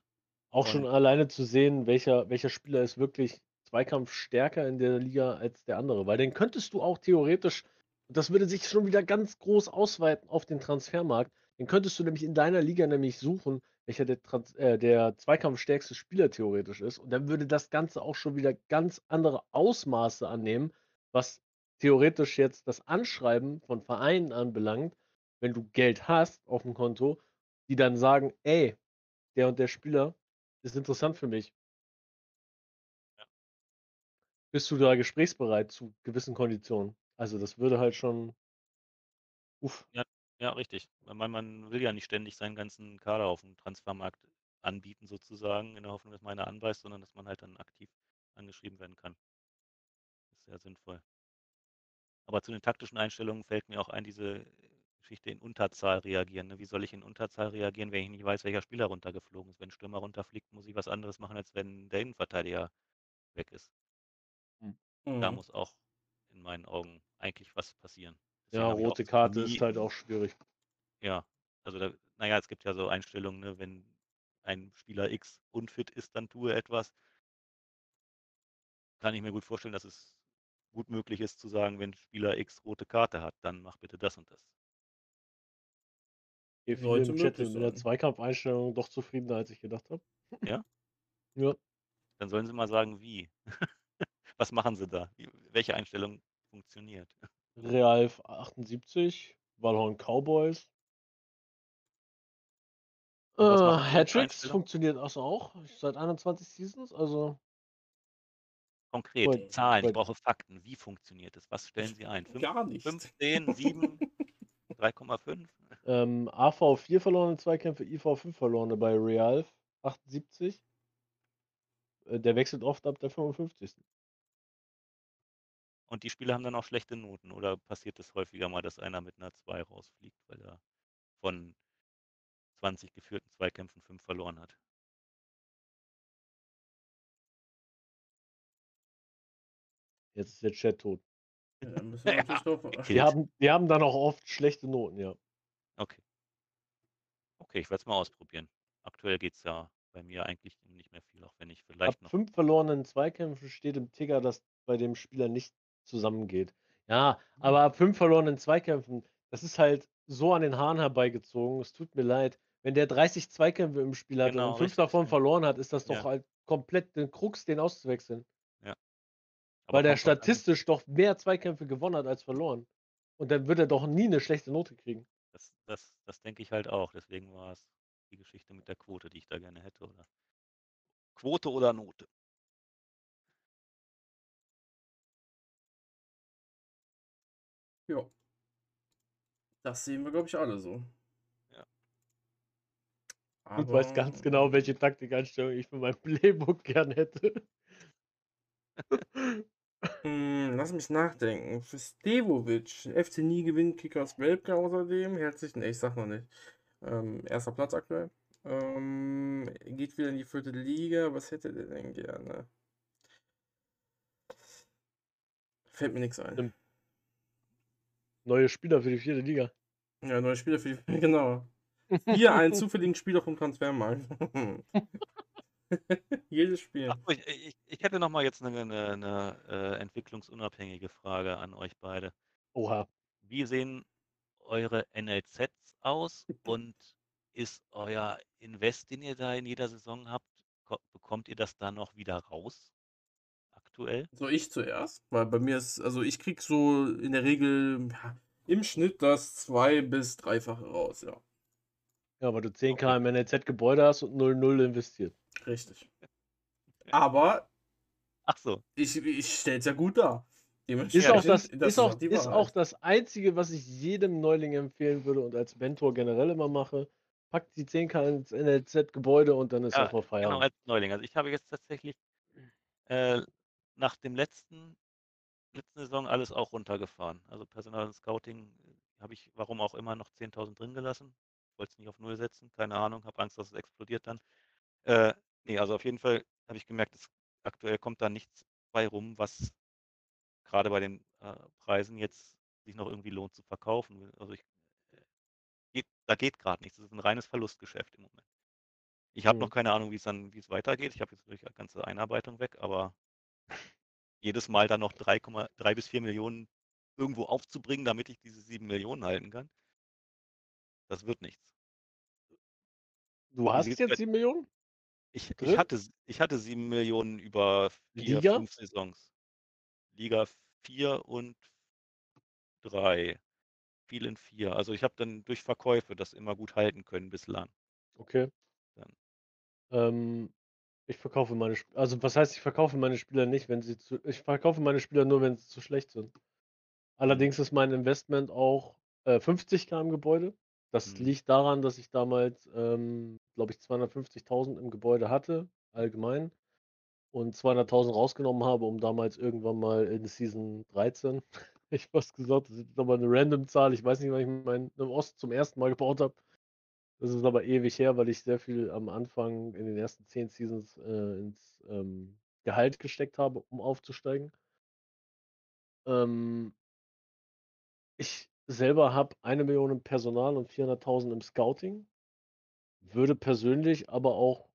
Auch schon alleine zu sehen, welcher, welcher Spieler ist wirklich Zweikampf stärker in der Liga als der andere. Weil den könntest du auch theoretisch, das würde sich schon wieder ganz groß ausweiten auf den Transfermarkt, den könntest du nämlich in deiner Liga nämlich suchen, welcher der, Trans äh, der zweikampfstärkste Spieler theoretisch ist. Und dann würde das Ganze auch schon wieder ganz andere Ausmaße annehmen, was theoretisch jetzt das Anschreiben von Vereinen anbelangt, wenn du Geld hast auf dem Konto, die dann sagen, ey, der und der Spieler ist interessant für mich. Bist du da gesprächsbereit zu gewissen Konditionen? Also das würde halt schon. Uff. Ja, richtig. Man, man will ja nicht ständig seinen ganzen Kader auf dem Transfermarkt anbieten, sozusagen, in der Hoffnung, dass man einer anbeißt, sondern dass man halt dann aktiv angeschrieben werden kann. sehr sinnvoll. Aber zu den taktischen Einstellungen fällt mir auch ein, diese Geschichte in Unterzahl reagieren. Ne? Wie soll ich in Unterzahl reagieren, wenn ich nicht weiß, welcher Spieler runtergeflogen ist? Wenn ein Stürmer runterfliegt, muss ich was anderes machen, als wenn der Innenverteidiger weg ist. Hm. Da Mhm. muss auch in meinen Augen eigentlich was passieren. Ja, Deswegen ich auch rote Karte nie- ist halt auch schwierig. Ja, also da, naja, es gibt ja so Einstellungen, ne, wenn ein Spieler X unfit ist, dann tue etwas. Kann ich mir gut vorstellen, dass es gut möglich ist zu sagen, wenn Spieler X rote Karte hat, dann mach bitte das und das. Hier viele Sollte im Chat sind mit der. Zweikampfeinstellung doch zufriedener, als ich gedacht habe. Ja? Ja. Dann sollen sie mal sagen, wie. *laughs* Was machen sie da? Wie- Welche Einstellung funktioniert? Real 78, Valhorn Cowboys. Äh, Hattricks funktioniert also auch seit 21 Seasons, also Konkret, Gut, Zahlen, ich gut. brauche Fakten. Wie funktioniert es? Was stellen sie ein? 5, Gar nicht. 15, 7, 3,5? ähm, AV 4 verlorene Zweikämpfe, IV 5 verlorene bei Real 78. Äh, der wechselt oft ab der 55. Und die Spieler haben dann auch schlechte Noten. Oder passiert es häufiger mal, dass einer mit einer 2 rausfliegt, weil er von 20 geführten Zweikämpfen 5 verloren hat? Jetzt ist der Chat tot. Ja, wir. *laughs* Die haben, die haben dann auch oft schlechte Noten, ja. Okay. Okay, ich werde es mal ausprobieren. Aktuell geht es ja bei mir eigentlich nicht mehr viel, auch wenn ich Ab vielleicht noch. fünf verlorenen Zweikämpfen steht im Ticker, dass bei dem Spieler nicht zusammengeht. Ja, aber ab fünf verlorenen Zweikämpfen, das ist halt so an den Haaren herbeigezogen. Es tut mir leid. Wenn der 30 Zweikämpfe im Spiel hat Genau, und fünf davon ja. verloren hat, ist das Ja. doch halt komplett den Krux, den auszuwechseln. Aber Weil der statistisch doch mehr Zweikämpfe gewonnen hat als verloren. Und dann wird er doch nie eine schlechte Note kriegen. Das, das, das denke ich halt auch. Deswegen war es die Geschichte mit der Quote, die ich da gerne hätte. Oder Quote oder Note. Ja. Das sehen wir, glaube ich, alle so. Ja. Du weißt ganz genau, welche Taktikeinstellung ich für mein *laughs* Playbook gern hätte. *laughs* Hm, lass mich nachdenken. Für Stevovic, FC nie gewinnt Kickers Weltcup außerdem. Herzlichen, nee, ich sag noch nicht. Ähm, erster Platz aktuell. Ähm, geht wieder in die vierte Liga. Was hätte der denn gerne? Fällt mir nichts ein. Neue Spieler für die vierte Liga. Ja, neue Spieler für die. *laughs* Genau. *laughs* Hier einen zufälligen Spieler vom Transfermarkt. *laughs* Jedes Spiel. Ach, ich, ich, ich hätte noch mal jetzt eine, eine, eine äh, entwicklungsunabhängige Frage an euch beide. Oha. Wie sehen eure NLZs aus und ist euer Invest, den ihr da in jeder Saison habt, ko- bekommt ihr das da noch wieder raus? Aktuell? So, ich zuerst, weil bei mir ist, also ich krieg so in der Regel ja, im Schnitt das zwei- bis dreifache raus, ja. Ja, weil du 10k im NLZ-Gebäude hast und 0,0 investiert. Richtig. Aber Ach so, ich, ich stell's ja gut dar. Ist auch, das, Dementsprechend, ist, auch, ist auch das Einzige, was ich jedem Neuling empfehlen würde und als Mentor generell immer mache. Packt die 10k ins NLZ-Gebäude und dann ist Ja, auch mal genau, Feierabend. als Neuling. Also ich habe jetzt tatsächlich äh, nach dem letzten, letzten Saison alles auch runtergefahren. Also Personal und Scouting äh, habe ich, warum auch immer, noch 10.000 drin gelassen. Wollte es nicht auf Null setzen, keine Ahnung, habe Angst, dass es explodiert dann. Äh, nee, also auf jeden Fall habe ich gemerkt, dass aktuell kommt da nichts bei rum, was gerade bei den äh, Preisen jetzt sich noch irgendwie lohnt zu verkaufen. Also ich, äh, geht, da geht gerade nichts. Das ist ein reines Verlustgeschäft im Moment. Ich habe Mhm. noch keine Ahnung, wie es dann, wie es weitergeht. Ich habe jetzt durch die ganze Einarbeitung weg, aber jedes Mal dann noch 3,3 bis 4 Millionen irgendwo aufzubringen, damit ich diese 7 Millionen halten kann, das wird nichts. Du hast jetzt bei- 7 Millionen? Ich, ich, hatte, ich hatte 7 Millionen über vier, Liga? fünf Saisons. Liga 4 und 3. Viel in 4. Also ich habe dann durch Verkäufe das immer gut halten können bislang. Okay. Ähm, ich verkaufe meine Spieler. Also, was heißt, ich verkaufe meine Spieler nicht, wenn sie zu. Ich verkaufe meine Spieler nur, wenn sie zu schlecht sind. Allerdings ist mein Investment auch äh, 50k im Gebäude. Das Mhm. liegt daran, dass ich damals, ähm, glaube ich, 250.000 im Gebäude hatte, allgemein. und 200.000 rausgenommen habe, um damals irgendwann mal in Season 13, *laughs* ich fast gesagt, das ist aber eine random Zahl. Ich weiß nicht, wann ich meinen Ost zum ersten Mal gebaut habe. Das ist aber ewig her, weil ich sehr viel am Anfang in den ersten 10 Seasons äh, ins ähm, Gehalt gesteckt habe, um aufzusteigen. Ähm, ich selber habe eine Million im Personal und 400.000 im Scouting. Würde persönlich aber auch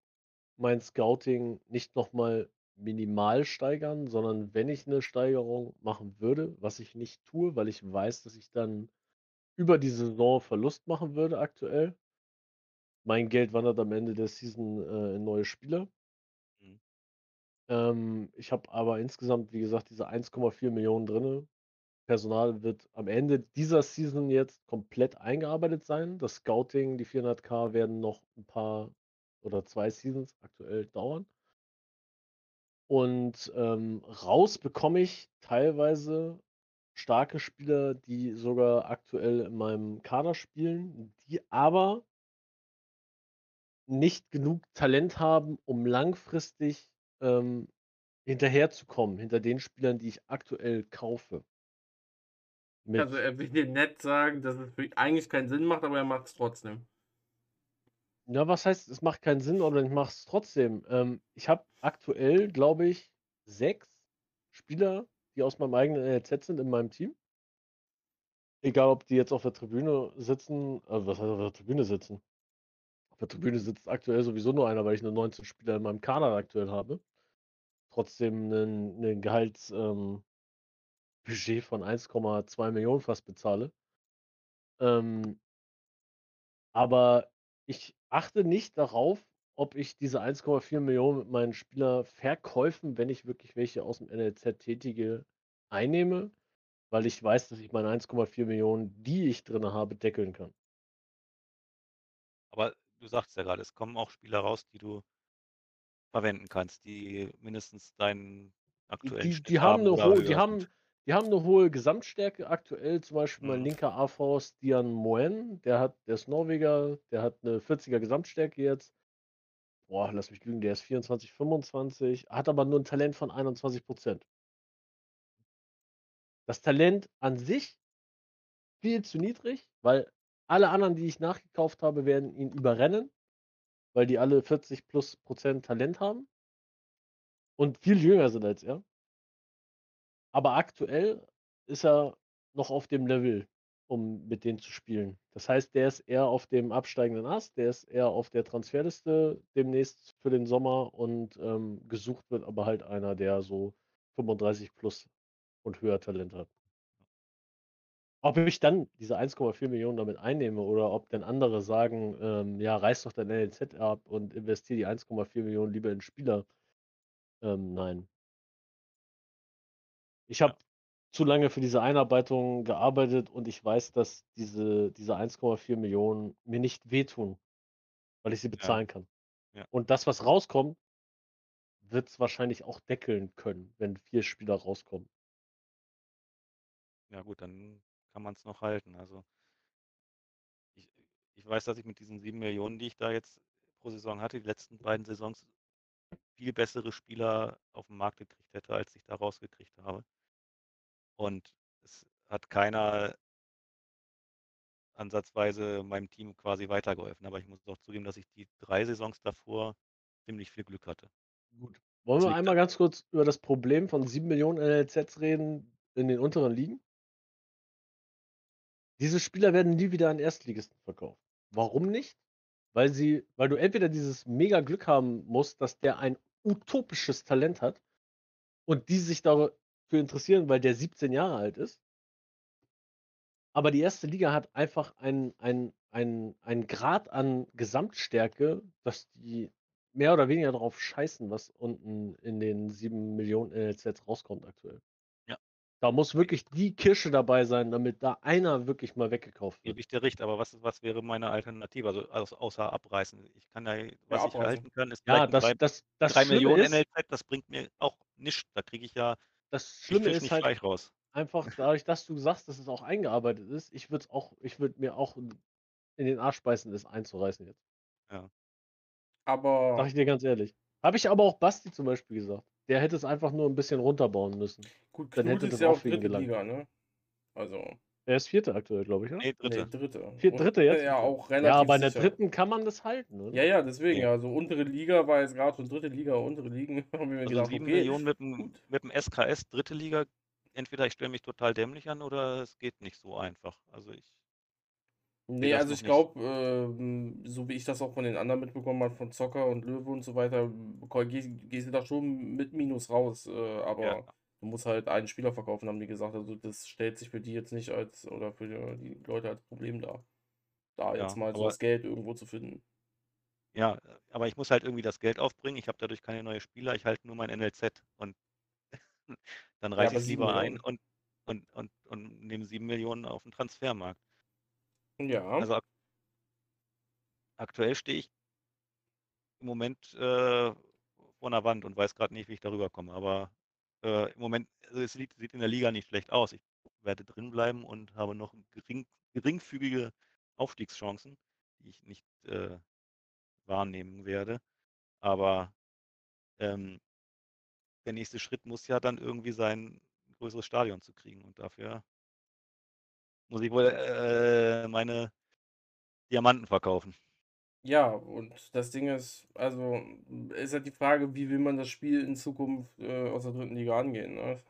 mein Scouting nicht nochmal minimal steigern, sondern wenn ich eine Steigerung machen würde, was ich nicht tue, weil ich weiß, dass ich dann über die Saison Verlust machen würde aktuell. Mein Geld wandert am Ende der Season äh, in neue Spieler. Mhm. Ähm, ich habe aber insgesamt, wie gesagt, diese 1,4 Millionen drin. Personal wird am Ende dieser Season jetzt komplett eingearbeitet sein. Das Scouting, die 400k werden noch ein paar oder zwei Seasons aktuell dauern. Und ähm, raus bekomme ich teilweise starke Spieler, die sogar aktuell in meinem Kader spielen, die aber nicht genug Talent haben, um langfristig ähm, hinterherzukommen, hinter den Spielern, die ich aktuell kaufe. Mit also er will dir nett sagen, dass es eigentlich keinen Sinn macht, aber er macht es trotzdem. Ja, was heißt, es macht keinen Sinn, aber ich mache es trotzdem. Ähm, ich habe aktuell, glaube ich, sechs Spieler, die aus meinem eigenen NLZ sind in meinem Team. Egal, ob die jetzt auf der Tribüne sitzen, also was heißt auf der Tribüne sitzen? Auf der Tribüne sitzt aktuell sowieso nur einer, weil ich nur 19 Spieler in meinem Kader aktuell habe. Trotzdem ein Gehaltsbudget ähm, von 1,2 Millionen fast bezahle. Ähm, aber ich achte nicht darauf, ob ich diese 1,4 Millionen mit meinen Spielerverkäufen, wenn ich wirklich welche aus dem NLZ tätige, einnehme, weil ich weiß, dass ich meine 1,4 Millionen, die ich drin habe, deckeln kann. Aber du sagst ja gerade, es kommen auch Spieler raus, die du verwenden kannst, die mindestens deinen aktuellen die, die haben, eine hohe, die haben, die haben eine hohe Gesamtstärke aktuell. Zum Beispiel mhm. mein linker A-Force Dian Moen, der hat, der ist Norweger, der hat eine 40er Gesamtstärke jetzt. Boah, lass mich lügen, der ist 24, 25, hat aber nur ein Talent von 21 Prozent. Das Talent an sich viel zu niedrig, weil alle anderen, die ich nachgekauft habe, werden ihn überrennen, weil die alle 40 plus Prozent Talent haben und viel jünger sind als er. Aber aktuell ist er noch auf dem Level, um mit denen zu spielen. Das heißt, der ist eher auf dem absteigenden Ast, der ist eher auf der Transferliste demnächst für den Sommer und ähm, gesucht wird aber halt einer, der so 35 plus und höher Talent hat. Ob ich dann diese 1,4 Millionen damit einnehme oder ob dann andere sagen, ähm, ja, reiß doch dein NLZ ab und investiere die 1,4 Millionen lieber in Spieler. Ähm, nein. Ich habe zu lange für diese Einarbeitung gearbeitet und ich weiß, dass diese, diese 1,4 Millionen mir nicht wehtun, weil ich sie bezahlen ja. kann. Ja. Und das, was rauskommt, wird es wahrscheinlich auch deckeln können, wenn vier Spieler rauskommen. Ja gut, dann kann man es noch halten. Also ich, ich weiß, dass ich mit diesen 7 Millionen, die ich da jetzt pro Saison hatte, die letzten beiden Saisons viel bessere Spieler auf dem Markt gekriegt hätte, als ich da rausgekriegt habe. Und es hat keiner ansatzweise meinem Team quasi weitergeholfen. Aber ich muss auch zugeben, dass ich die drei Saisons davor ziemlich viel Glück hatte. Gut. Wollen wir einmal ganz kurz über das Problem von 7 Millionen NLZs reden in den unteren Ligen? Diese Spieler werden nie wieder an Erstligisten verkauft. Warum nicht? Weil sie, weil du entweder dieses mega Glück haben musst, dass der ein utopisches Talent hat und die sich dafür interessieren, weil der 17 Jahre alt ist. Aber die erste Liga hat einfach einen ein, ein Grad an Gesamtstärke, dass die mehr oder weniger darauf scheißen, was unten in den 7 Millionen NLZs rauskommt aktuell. Da muss wirklich die Kirsche dabei sein, damit da einer wirklich mal weggekauft wird. Gebe ich dir recht, aber was, was wäre meine Alternative? Also, also außer abreißen. Ich kann ja, was ja, ich erhalten kann, ist ja, das, 3, das, das 3 Millionen ist, NLZ, das bringt mir auch nichts. Da kriege ich ja das Schlimme ist halt raus. einfach dadurch, dass du sagst, dass es auch eingearbeitet ist, ich würde auch, ich würde mir auch in den Arsch beißen, das einzureißen jetzt. Ja. Aber. Sag ich dir ganz ehrlich. Habe ich aber auch Basti zum Beispiel gesagt. Der hätte es einfach nur ein bisschen runterbauen müssen. Gut, Dann hätte das ja auch dritte Liga, ne? Also. Er ist Vierte aktuell, glaube ich, oder? Nee, Dritte. Nee, dritte. Vier, dritte jetzt? Ja, auch relativ Ja, aber in der Dritten kann man das halten, oder? Ja, ja, deswegen. Ja. Also untere Liga war jetzt gerade so dritte Liga, untere Ligen. *laughs* Haben wir also gedacht, 7 okay, Millionen mit dem, mit dem SKS, dritte Liga. Entweder ich stelle mich total dämlich an oder es geht nicht so einfach. Also ich Nee, also ich glaube, ähm, so wie ich das auch von den anderen mitbekommen habe, von Zocker und Löwe und so weiter, gehst, gehst du da schon mit Minus raus. Äh, aber ja. Du musst halt einen Spieler verkaufen, haben die gesagt. Also das stellt sich für die jetzt nicht als, oder für die, Leute als Problem dar. Da ja, jetzt mal so das Geld irgendwo zu finden. Ja, aber ich muss halt irgendwie das Geld aufbringen. Ich habe dadurch keine neuen Spieler. Ich halte nur mein NLZ und *laughs* dann reiche ja, ich lieber ein und, und, und, und nehme sieben Millionen auf den Transfermarkt. Ja. Also ak aktuell stehe ich im Moment äh, vor einer Wand und weiß gerade nicht, wie ich darüber komme. Aber äh, im Moment, also es sieht, sieht, in der Liga nicht schlecht aus. Ich werde drin bleiben und habe noch gering, geringfügige Aufstiegschancen, die ich nicht äh, wahrnehmen werde. Aber ähm, der nächste Schritt muss ja dann irgendwie sein, ein größeres Stadion zu kriegen. Und dafür muss ich wohl äh, meine Diamanten verkaufen. Ja, und das Ding ist, also ist halt die Frage, wie will man das Spiel in Zukunft äh, aus der dritten Liga angehen. Ne?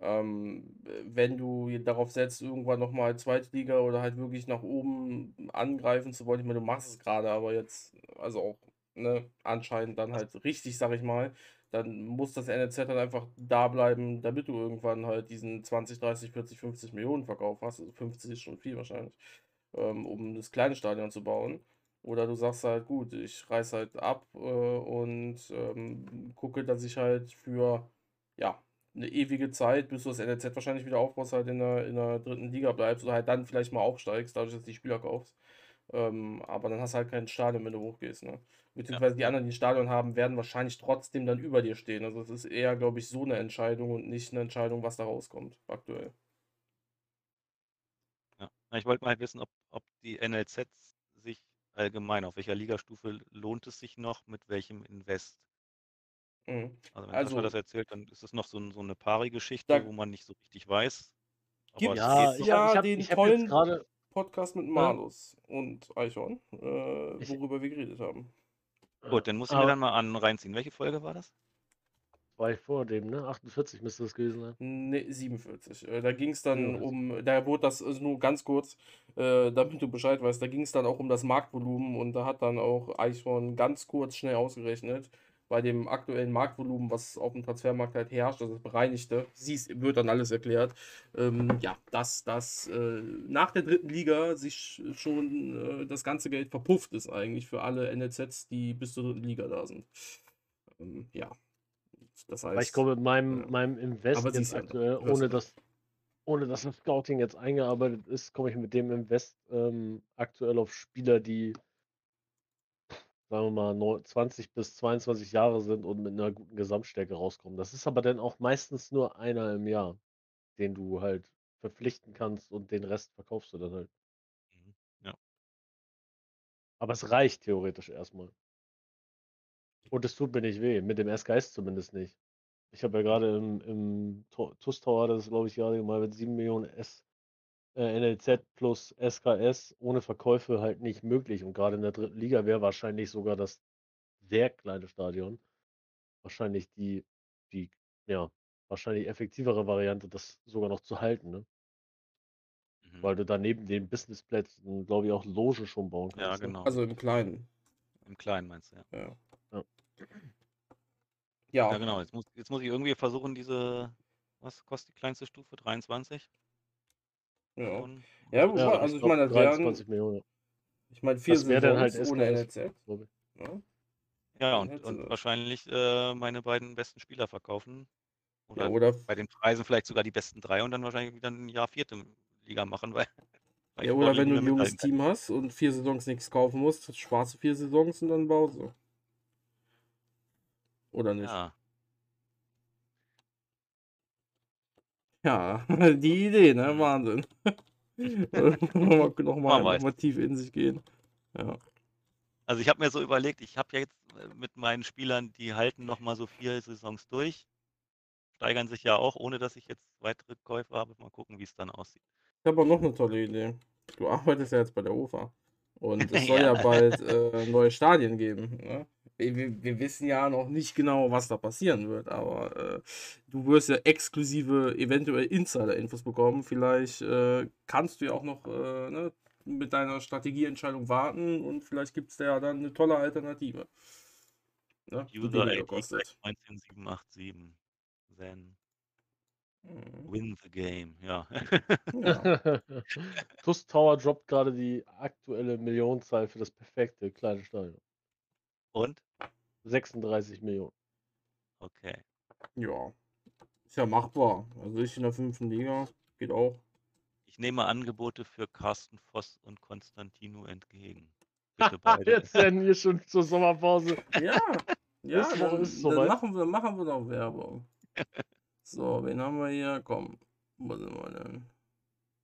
Ähm, wenn du darauf setzt, irgendwann nochmal Zweitliga oder halt wirklich nach oben angreifen zu wollen, ich meine, du machst es gerade, aber jetzt, also auch ne, anscheinend dann halt richtig, sag ich mal, dann muss das NLZ dann einfach da bleiben, damit du irgendwann halt diesen 20, 30, 40, 50 Millionen Verkauf hast. Also 50 ist schon viel wahrscheinlich, ähm, um das kleine Stadion zu bauen. Oder du sagst halt, gut, ich reiß halt ab äh, und ähm, gucke, dass ich halt für ja, eine ewige Zeit, bis du das NLZ wahrscheinlich wieder aufbaust, halt in der, in der dritten Liga bleibst oder halt dann vielleicht mal aufsteigst, dadurch, dass du die Spieler kaufst. Ähm, aber dann hast du halt kein Stadion, wenn du hochgehst. Ne? Beziehungsweise ja. die anderen, die ein Stadion haben, werden wahrscheinlich trotzdem dann über dir stehen. Also es ist eher, glaube ich, so eine Entscheidung und nicht eine Entscheidung, was da rauskommt, aktuell. Ja, ich wollte mal wissen, ob, ob die NLZs allgemein, auf welcher Ligastufe lohnt es sich noch, mit welchem Invest? Mhm. Also wenn also, das erzählt, dann ist es noch so, so eine Pari-Geschichte, wo man nicht so richtig weiß. Gibt ja, ich ja hab, den ich tollen grade... Podcast mit Malus ja. und Eichhorn, äh, worüber ich... wir geredet haben. Gut, dann muss ich mir dann mal an reinziehen. Welche Folge war das? War ich vor dem, ne? 48 müsste das gewesen sein. Ne, 47. Äh, da ging es dann ja, um, da wurde das also nur ganz kurz, äh, damit du Bescheid weißt, da ging es dann auch um das Marktvolumen und da hat dann auch Eichhorn ganz kurz schnell ausgerechnet, bei dem aktuellen Marktvolumen, was auf dem Transfermarkt halt herrscht, also das bereinigte, siehst, wird dann alles erklärt, ähm, ja, dass das äh, nach der dritten Liga sich schon äh, das ganze Geld verpufft ist eigentlich für alle NLZs, die bis zur dritten Liga da sind. Ähm, ja. Das heißt, ich komme mit meinem, ja. meinem Invest jetzt aktuell, ohne dass, ohne dass das Scouting jetzt eingearbeitet ist, komme ich mit dem Invest ähm, aktuell auf Spieler, die sagen wir mal, 20 bis 22 Jahre sind und mit einer guten Gesamtstärke rauskommen. Das ist aber dann auch meistens nur einer im Jahr, den du halt verpflichten kannst und den Rest verkaufst du dann halt. Mhm, ja. Aber es reicht theoretisch erstmal. Und es tut mir nicht weh, mit dem SKS zumindest nicht. Ich habe ja gerade im, im TUS Tower, das ist glaube ich gerade mal mit 7 Millionen S äh, NLZ plus SKS ohne Verkäufe halt nicht möglich. Und gerade in der dritten Liga wäre wahrscheinlich sogar das sehr kleine Stadion wahrscheinlich die, die, ja, wahrscheinlich effektivere Variante, das sogar noch zu halten, ne? Mhm. Weil du daneben den Businessplätzen, glaube ich, auch Loge schon bauen kannst. Ja, ne? genau. Ne? Also im Kleinen. Im Kleinen meinst du, ja. Ja. Ja, ja. genau. Jetzt muss, jetzt muss ich irgendwie versuchen, diese, was kostet die kleinste Stufe? 23? Ja. Ja, gut, Ja, also ich meine, das wären, Millionen. ich meine, vier Das wäre dann halt ohne NLZ. Ja, Ja, und, und wahrscheinlich äh, meine beiden besten Spieler verkaufen. Ja, Oder oder, bei den Preisen vielleicht sogar die besten drei und dann wahrscheinlich wieder ein Jahr vierte Liga machen, weil, weil ja, *laughs* oder wenn du ein junges Team hast und vier Saisons nichts kaufen musst, du vier Saisons und dann baust du. Oder nicht? Ja, Ja, *laughs* die Idee, ne? Wahnsinn. *laughs* nochmal, nochmal, nochmal tief in sich gehen. Ja. Also ich habe mir so überlegt, ich habe ja jetzt äh, mit meinen Spielern, die halten noch mal so vier Saisons durch, steigern sich ja auch, ohne dass ich jetzt weitere Käufe habe. Mal gucken, wie es dann aussieht. Ich habe auch noch eine tolle Idee. Du arbeitest ja jetzt bei der UFA. Und *laughs* es soll ja, ja bald äh, neue Stadien geben. Ne? Wir, wir, wissen ja noch nicht genau, was da passieren wird, aber äh, du wirst ja exklusive, eventuell Insider-Infos bekommen. Vielleicht äh, kannst du ja auch noch äh, ne, mit deiner Strategieentscheidung warten und vielleicht gibt es da ja dann eine tolle Alternative. Ne? User ID 19787. Then mhm. win the game, ja. ja. *laughs* TUS Tower droppt gerade die aktuelle Millionenzahl für das perfekte kleine Stadion. Und? 36 Millionen. Okay. Ja. Ist ja machbar. Also ich in der fünften Liga geht auch. Ich nehme Angebote für Carsten Voss und Konstantino entgegen. Bitte *laughs* beide. Jetzt werden wir schon zur Sommerpause. Ja, *laughs* ja dann, dann machen, wir, machen wir doch Werbung. So, wen haben wir hier? Komm, wo sind wir denn?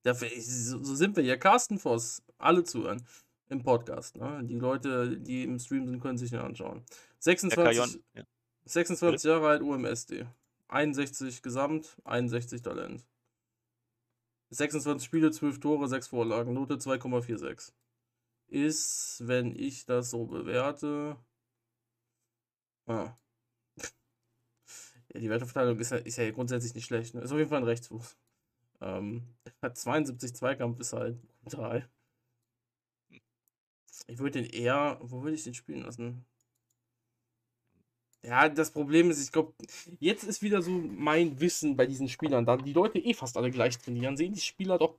Dafür, so, so sind wir hier. Carsten Voss, alle zuhören im Podcast. Ne? Die Leute, die im Stream sind, können sich den anschauen. 26, ja. 26 Jahre alt, UMSD. 61 Gesamt, 61 Talent. 26 Spiele, 12 Tore, 6 Vorlagen, Note 2,46. Ist, wenn ich das so bewerte. Ah. Die Werteverteilung ist ja, ist ja grundsätzlich nicht schlecht. Ne? Ist auf jeden Fall ein Rechtsfuß. Ähm, *laughs* hat 72 Zweikampf, ist halt brutal. Ich würde den eher. Wo würde ich den spielen lassen? Ja, das Problem ist, ich glaube, jetzt ist wieder so mein Wissen bei diesen Spielern. Da die Leute eh fast alle gleich trainieren, sehen die Spieler doch,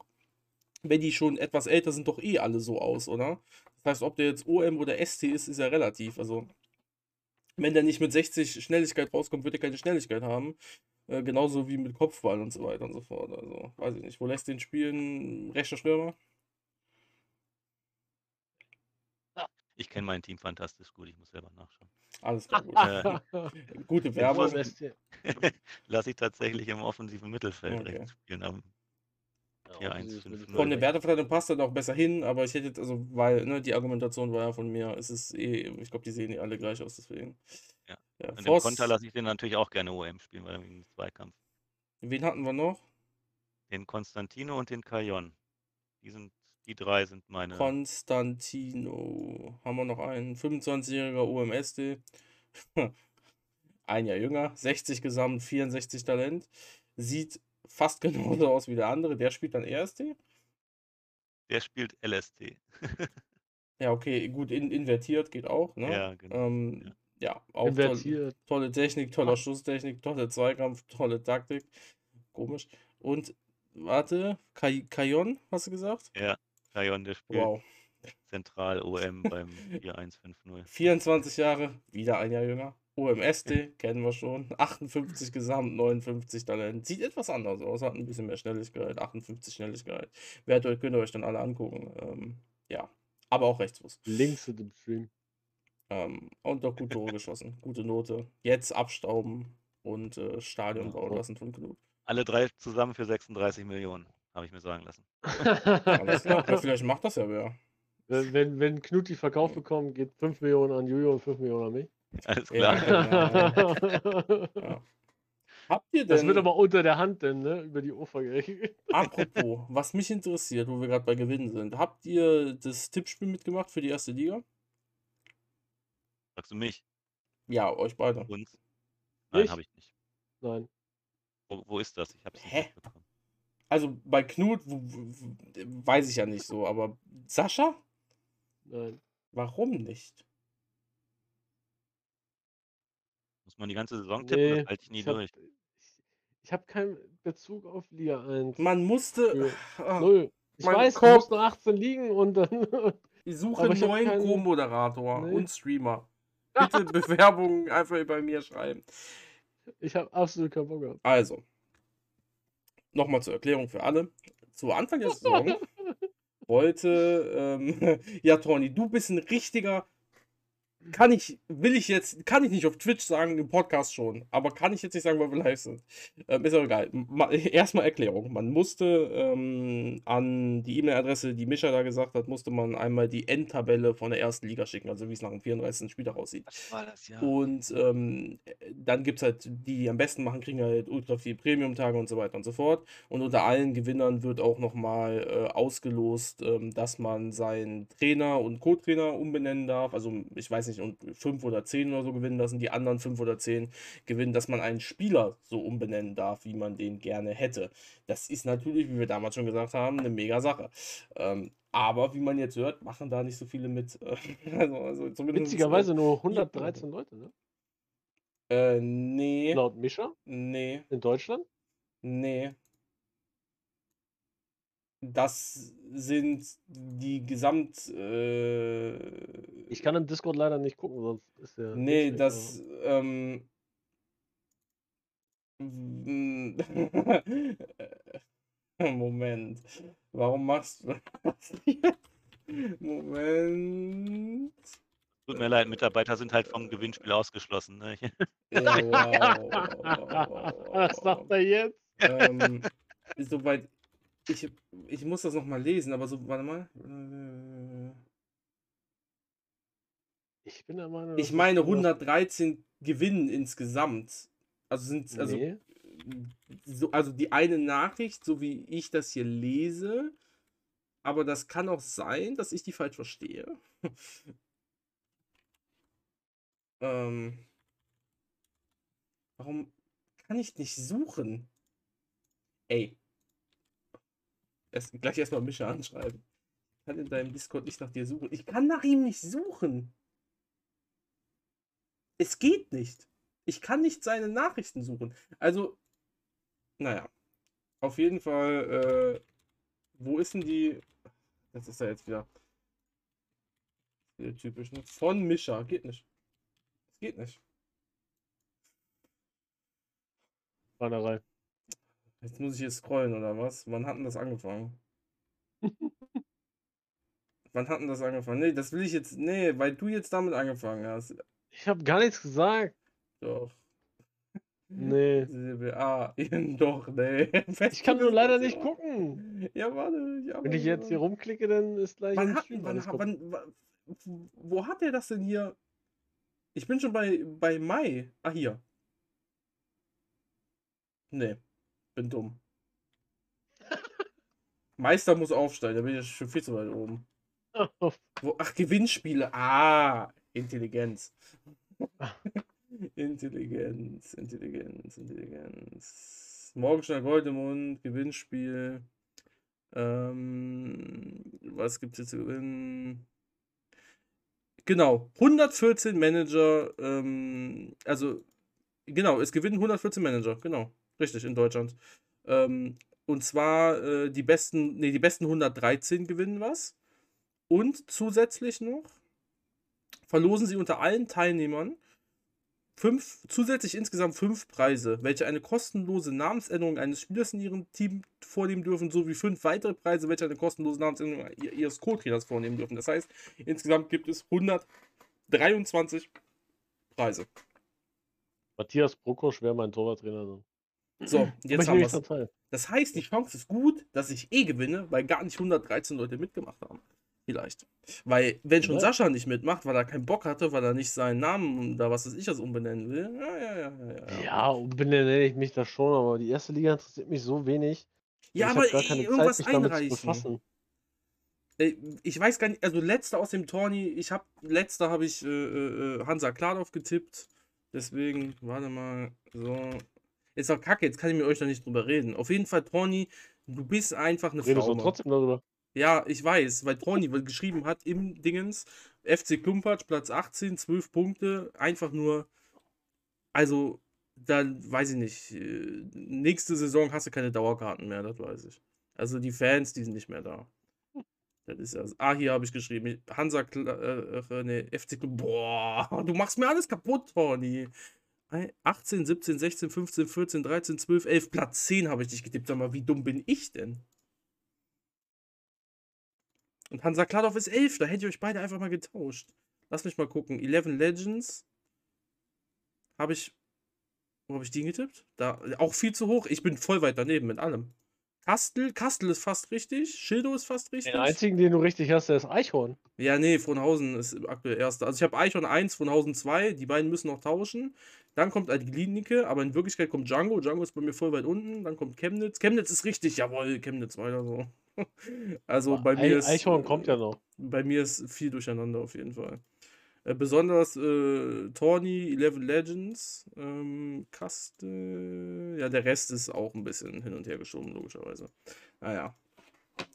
wenn die schon etwas älter sind, doch eh alle so aus, oder? Das heißt, ob der jetzt OM oder ST ist, ist ja relativ. Also, wenn der nicht mit 60 Schnelligkeit rauskommt, wird er keine Schnelligkeit haben. Äh, genauso wie mit Kopfball und so weiter und so fort. Also, weiß ich nicht. Wo lässt den spielen? Rechter Stürmer? Ich kenne mein Team fantastisch gut, ich muss selber nachschauen. Alles klar, gut. Äh, *laughs* Gute Werbung. *laughs* Lasse ich tatsächlich im offensiven Mittelfeld okay. rechts spielen. Am ja, 1, 5, Von der Werteverteilung passt er auch besser hin, aber ich hätte jetzt, also, weil, ne, die Argumentation war ja von mir, es ist eh, ich glaube, die sehen eh alle gleich aus, deswegen. Ja. ja und Voss, im Konter lasse ich den natürlich auch gerne OM spielen, weil er wegen Zweikampf. Wen hatten wir noch? Den Konstantino und den Kajon. Die sind die drei sind meine. Konstantino. Haben wir noch einen? 25-jähriger OMSD. *laughs* Ein Jahr jünger. 60 Gesamt, 64 Talent. Sieht fast *laughs* genauso aus wie der andere. Der spielt dann EST? Der spielt LST. ja, okay, gut, in, invertiert geht auch, ne? Ja, genau. Ähm, ja. ja. auch tolle, tolle Technik, toller Schusstechnik, tolle Zweikampf, *laughs* tolle Taktik. Komisch. Und warte, Kajon, hast du gesagt? Ja. Kajon, der spielt wow. zentral OM beim *laughs* 4150. 24 Jahre, wieder ein Jahr jünger. OMSD kennen wir schon. 58 Gesamt, 59 Talent. Sieht etwas anders aus, hat ein bisschen mehr Schnelligkeit. 58 Schnelligkeit. Werdet könnt ihr euch dann alle angucken. Ähm, ja, aber auch Rechtsfuß. Links zu dem Stream. Ähm, und doch gut Tore geschossen. *laughs* Gute Note. Jetzt abstauben und äh, Stadion ja, bauen lassen von Knut. Alle drei zusammen für 36 Millionen habe ich mir sagen lassen. Alles klar, vielleicht macht das ja wer. Wenn, wenn Knut die Verkauf bekommt, geht 5 Millionen an Julio und 5 Millionen an mich. *laughs* Alles klar. Ja, genau. ja. Habt ihr denn, das wird aber unter der Hand denn, ne? Über die Ufer geregelt. Apropos, *laughs* was mich interessiert, wo wir gerade bei Gewinnen sind. Habt ihr das Tippspiel mitgemacht für die erste Liga? Sagst du mich? Ja, euch beide. Uns? Nein, habe ich nicht. Nein. Wo, wo, ist das? Ich hab's nicht Hä? Mitbekommen. Also bei Knut weiß ich ja nicht so, aber Sascha? Nein. Warum nicht? Man die ganze Saison tippen? Nee, das halte ich nie ich durch. Hab, ich, ich habe keinen Bezug auf Liga 1. Man musste. *sighs* Ah, Null. Ich weiß, Kopf. du musst nur 18 liegen und dann. *laughs* Ich suche einen neuen keinen... Co-Moderator nee. und Streamer. *laughs* Bitte Bewerbungen einfach bei mir schreiben. Ich habe absolut keinen Bock gehabt. Also, nochmal zur Erklärung für alle. Zu Anfang der Saison *laughs* wollte, ähm, ja, Tony, du bist ein richtiger kann ich, will ich jetzt, kann ich nicht auf Twitch sagen, im Podcast schon, aber kann ich jetzt nicht sagen, weil wir live sind. Ähm, ist aber egal. Erstmal Erklärung. Man musste ähm, an die E-Mail-Adresse, die Mischa da gesagt hat, musste man einmal die Endtabelle von der ersten Liga schicken, also wie es nach dem 34. Spieltag aussieht. Was war das, ja? Und ähm, dann gibt es halt, die, die am besten machen, kriegen halt ultra viel Premium-Tage und so weiter und so fort. Und unter allen Gewinnern wird auch nochmal äh, ausgelost, ähm, dass man seinen Trainer und Co-Trainer umbenennen darf. Also ich weiß nicht, und fünf oder zehn oder so gewinnen lassen, die anderen fünf oder zehn gewinnen, dass man einen Spieler so umbenennen darf, wie man den gerne hätte. Das ist natürlich, wie wir damals schon gesagt haben, eine mega Sache. Ähm, aber wie man jetzt hört, machen da nicht so viele mit. *laughs* also, also zumindest, Witzigerweise nur 113 Leute, ne? Äh, nee. Laut Mischer? Nee. In Deutschland? Nee. Das sind die Gesamt. Äh, ich kann im Discord leider nicht gucken, sonst ist der. Nee, das. Ähm, *laughs* Moment. Warum machst du das jetzt? Moment. Tut mir leid, Mitarbeiter sind halt vom Gewinnspiel ausgeschlossen. Ne? *laughs* Ja, wow. *laughs* Was sagt er jetzt? Ähm, soweit ich, ich muss das nochmal lesen, aber so, warte mal. Ich bin der Meinung. Ich meine 113 Gewinnen insgesamt. Also sind also nee. so, also die eine Nachricht, so wie ich das hier lese, aber das kann auch sein, dass ich die falsch verstehe. *laughs* ähm, warum kann ich nicht suchen? Ey, Erst, gleich erstmal Mischa anschreiben. Ich kann in deinem Discord nicht nach dir suchen. Ich kann nach ihm nicht suchen. Es geht nicht. Ich kann nicht seine Nachrichten suchen. Also, naja. Auf jeden Fall, äh, wo ist denn die. Das ist ja jetzt wieder. wieder typisch, ne? Von Mischa. Geht nicht. Es geht nicht. Schweinerei. Jetzt muss ich hier scrollen, oder was? Wann hat denn das angefangen? *laughs* Wann hat denn das angefangen? Nee, das will ich jetzt. Nee, weil du jetzt damit angefangen hast. Ich habe gar nichts gesagt. Doch. Nee. Ah, *laughs* doch, nee. Ich kann nur leider nicht *laughs* gucken. Ja, warte. Ja, Wenn ich jetzt hier rumklicke, dann ist gleich. Wann hat, wann, wann, wann, wo hat der das denn hier? Ich bin schon bei, bei Mai. Ah, hier. Nee. Bin dumm. Meister muss aufsteigen, da bin ich schon viel zu weit oben. *laughs* Wo, ach, Gewinnspiele. Ah, Intelligenz. Intelligenz, Intelligenz, Intelligenz. Morgenstern Gold im Mund, Gewinnspiel. Ähm, was gibt es jetzt zu gewinnen? Genau, 114 Manager. Ähm, also, genau, es gewinnen 114 Manager, genau. Richtig, in Deutschland. Ähm, und zwar äh, die besten, nee, die besten 113 gewinnen was. Und zusätzlich noch verlosen sie unter allen Teilnehmern fünf, zusätzlich insgesamt fünf Preise, welche eine kostenlose Namensänderung eines Spielers in ihrem Team vornehmen dürfen, sowie fünf weitere Preise, welche eine kostenlose Namensänderung ihres Co-Trainers vornehmen dürfen. Das heißt, insgesamt gibt es 123 Preise. Matthias Bruckosch wäre mein Torwarttrainer. So, jetzt haben wir es. Das heißt, die Chance ist gut, dass ich eh gewinne, weil gar nicht 113 Leute mitgemacht haben. Vielleicht. Weil, wenn schon ja. Sascha nicht mitmacht, weil er keinen Bock hatte, weil er nicht seinen Namen da was weiß ich das umbenennen will. Ja, ja, ja, ja. Ja, umbenenne ich mich da schon, aber die erste Liga interessiert mich so wenig. Ja, aber ey, irgendwas Zeit, einreichen. Ich weiß gar nicht, also letzter aus dem Tourney, ich habe, letzter habe ich äh, äh, Hansa Kladorf getippt. Deswegen, warte mal, so, ist doch kacke, jetzt kann ich mit euch da nicht drüber reden. Auf jeden Fall, Tony, du bist einfach eine Redest Frau. du trotzdem darüber? Ja, ich weiß, weil Tony geschrieben hat im Dingens, FC Klumpatsch, Platz 18, 12 Punkte, einfach nur, also, dann weiß ich nicht, äh, nächste Saison hast du keine Dauerkarten mehr, das weiß ich. Also die Fans, die sind nicht mehr da. Das ist ja. Ah, hier habe ich geschrieben. Hansa, äh, äh, nee, FC Klub. Boah, du machst mir alles kaputt, Tony. 18, 17, 16, 15, 14, 13, 12, 11, Platz 10 habe ich dich getippt. Sag mal, wie dumm bin ich denn? Und Hansa Kladorf ist 11, da hätte ich euch beide einfach mal getauscht. Lass mich mal gucken. 11 Legends. Habe ich. Wo habe ich die getippt? Da, auch viel zu hoch. Ich bin voll weit daneben mit allem. Kastel, Kastel ist fast richtig. Schildo ist fast richtig. Den einzigen, den du richtig hast, der ist Eichhorn. Ja, nee, Frohnhausen ist aktuell erster. Also ich habe Eichhorn 1, Frohnhausen 2. Die beiden müssen noch tauschen. Dann kommt halt Gliednicke, aber in Wirklichkeit kommt Django. Django ist bei mir voll weit unten. Dann kommt Chemnitz. Chemnitz ist richtig, jawohl, Chemnitz weiter so. *laughs* Also bei mir ist. Eichhorn kommt ja noch. Bei mir ist viel durcheinander auf jeden Fall. Äh, besonders äh, Tawny, 11 Legends, ähm, Kaste. Ja, der Rest ist auch ein bisschen hin und her geschoben, logischerweise. Naja.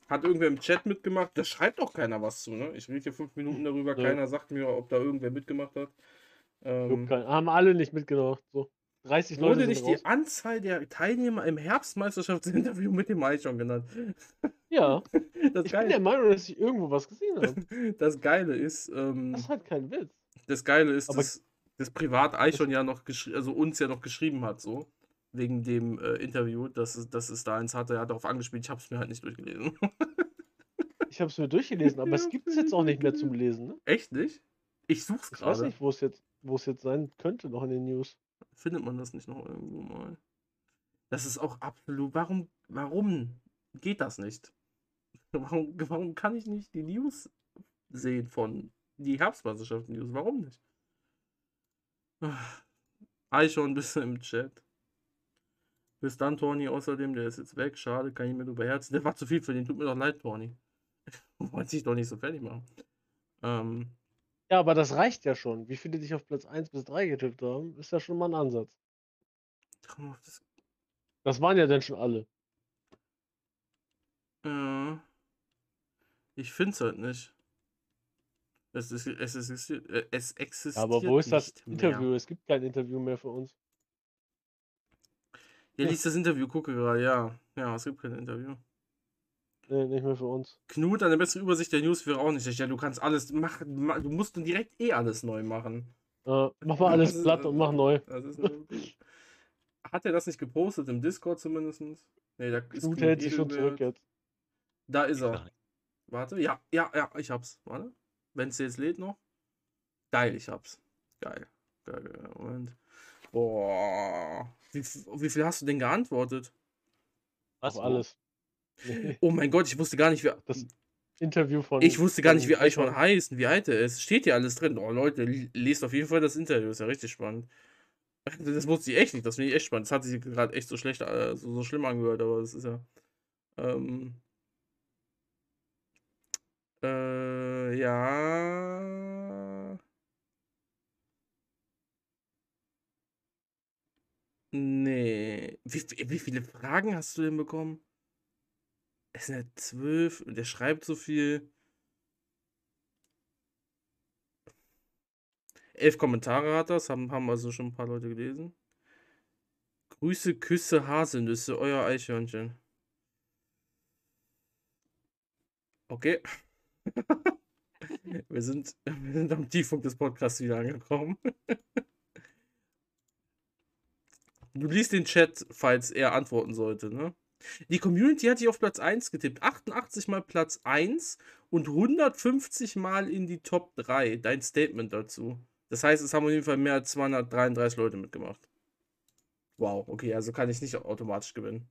Hat irgendwer im Chat mitgemacht? Da schreibt doch keiner was zu, ne? Ich rede hier fünf Minuten darüber, ja. keiner sagt mir, ob da irgendwer mitgemacht hat. Ähm, haben alle nicht mitgemacht. So. 30 Leute. Wurde nicht die Anzahl der Teilnehmer im Herbstmeisterschaftsinterview mit dem Mai schon genannt? Ja. *laughs* Das ich Geile, bin der Meinung, dass ich irgendwo was gesehen habe. *laughs* Das Geile ist. Ähm, das ist halt kein Witz. Das Geile ist, Aber dass das Privat Eichhorn ja noch also uns ja noch geschrieben hat, so. Wegen dem äh, Interview, dass es, dass es da eins hatte. Er hat darauf angespielt, ich habe es mir halt nicht durchgelesen. *laughs* ich habe es mir durchgelesen, aber es gibt es jetzt auch nicht mehr zum Lesen, ne? Echt nicht? Ich such's gerade. Ich weiß nicht, wo es jetzt, wo es jetzt sein könnte, noch in den News. Findet man das nicht noch irgendwo mal? Das ist auch absolut. Warum, warum geht das nicht? *laughs* Warum, warum kann ich nicht die News sehen von die Herbstmeisterschaft News? Warum nicht? Eichhorn bist du im Chat. Bis dann, Tony, außerdem, der ist jetzt weg. Schade, kann ich mir nur beherzen. Der war zu viel für den. Tut mir doch leid, Tony. *laughs* Wollte sich doch nicht so fertig machen. Ähm, ja, aber das reicht ja schon. Wie viele dich auf Platz 1 bis 3 getippt haben, ist ja schon mal ein Ansatz. Das waren ja dann schon alle. Ja. Ich finde es halt nicht. Es, ist, es, ist, es existiert. Aber wo ist das Interview? Mehr. Es gibt kein Interview mehr für uns. Ja, liest das Interview, gucke gerade, ja. Ja, es gibt kein Interview. Nee, nicht mehr für uns. Knut, eine bessere Übersicht der News wäre auch nicht schlecht. Ja, du kannst alles machen. Du musst direkt eh alles neu machen. Äh, mach mal alles platt und mach neu. Hat er das nicht gepostet im Discord zumindest? Nee, da ist Knut hält sich schon zurück jetzt. Da ist er. Warte, ja, ja, ja, ich hab's. Warte. Wenn es jetzt lädt noch. Geil, ich hab's. Geil. Geil, geil. Moment. Boah. Wie, wie viel hast du denn geantwortet? Was? Auf alles. Oh mein Gott, ich wusste gar nicht, wie. Das Interview von. Ich wusste gar nicht, wie Eichhorn heißt und wie alt er ist. Steht ja alles drin. Oh Leute, lest auf jeden Fall das Interview. Ist ja richtig spannend. Das wusste ich echt nicht. Das finde ich echt spannend. Das hat sich gerade echt so schlecht, äh, so, so schlimm angehört, aber das ist ja. Ähm, äh, ja. Nee. Wie, wie viele Fragen hast du denn bekommen? Es sind ja zwölf und der schreibt so viel. Elf Kommentare hat das, haben, haben also schon ein paar Leute gelesen. Grüße, Küsse, Haselnüsse, euer Eichhörnchen. Okay. *laughs* wir, sind, wir sind am Tiefpunkt des Podcasts wieder angekommen. *laughs* du liest den Chat, falls er antworten sollte, ne? Die Community hat dich auf Platz 1 getippt. 88 mal Platz 1 und 150 mal in die Top 3. Dein Statement dazu. Das heißt, es haben auf jeden Fall mehr als 233 Leute mitgemacht. Wow, okay, also kann ich nicht automatisch gewinnen.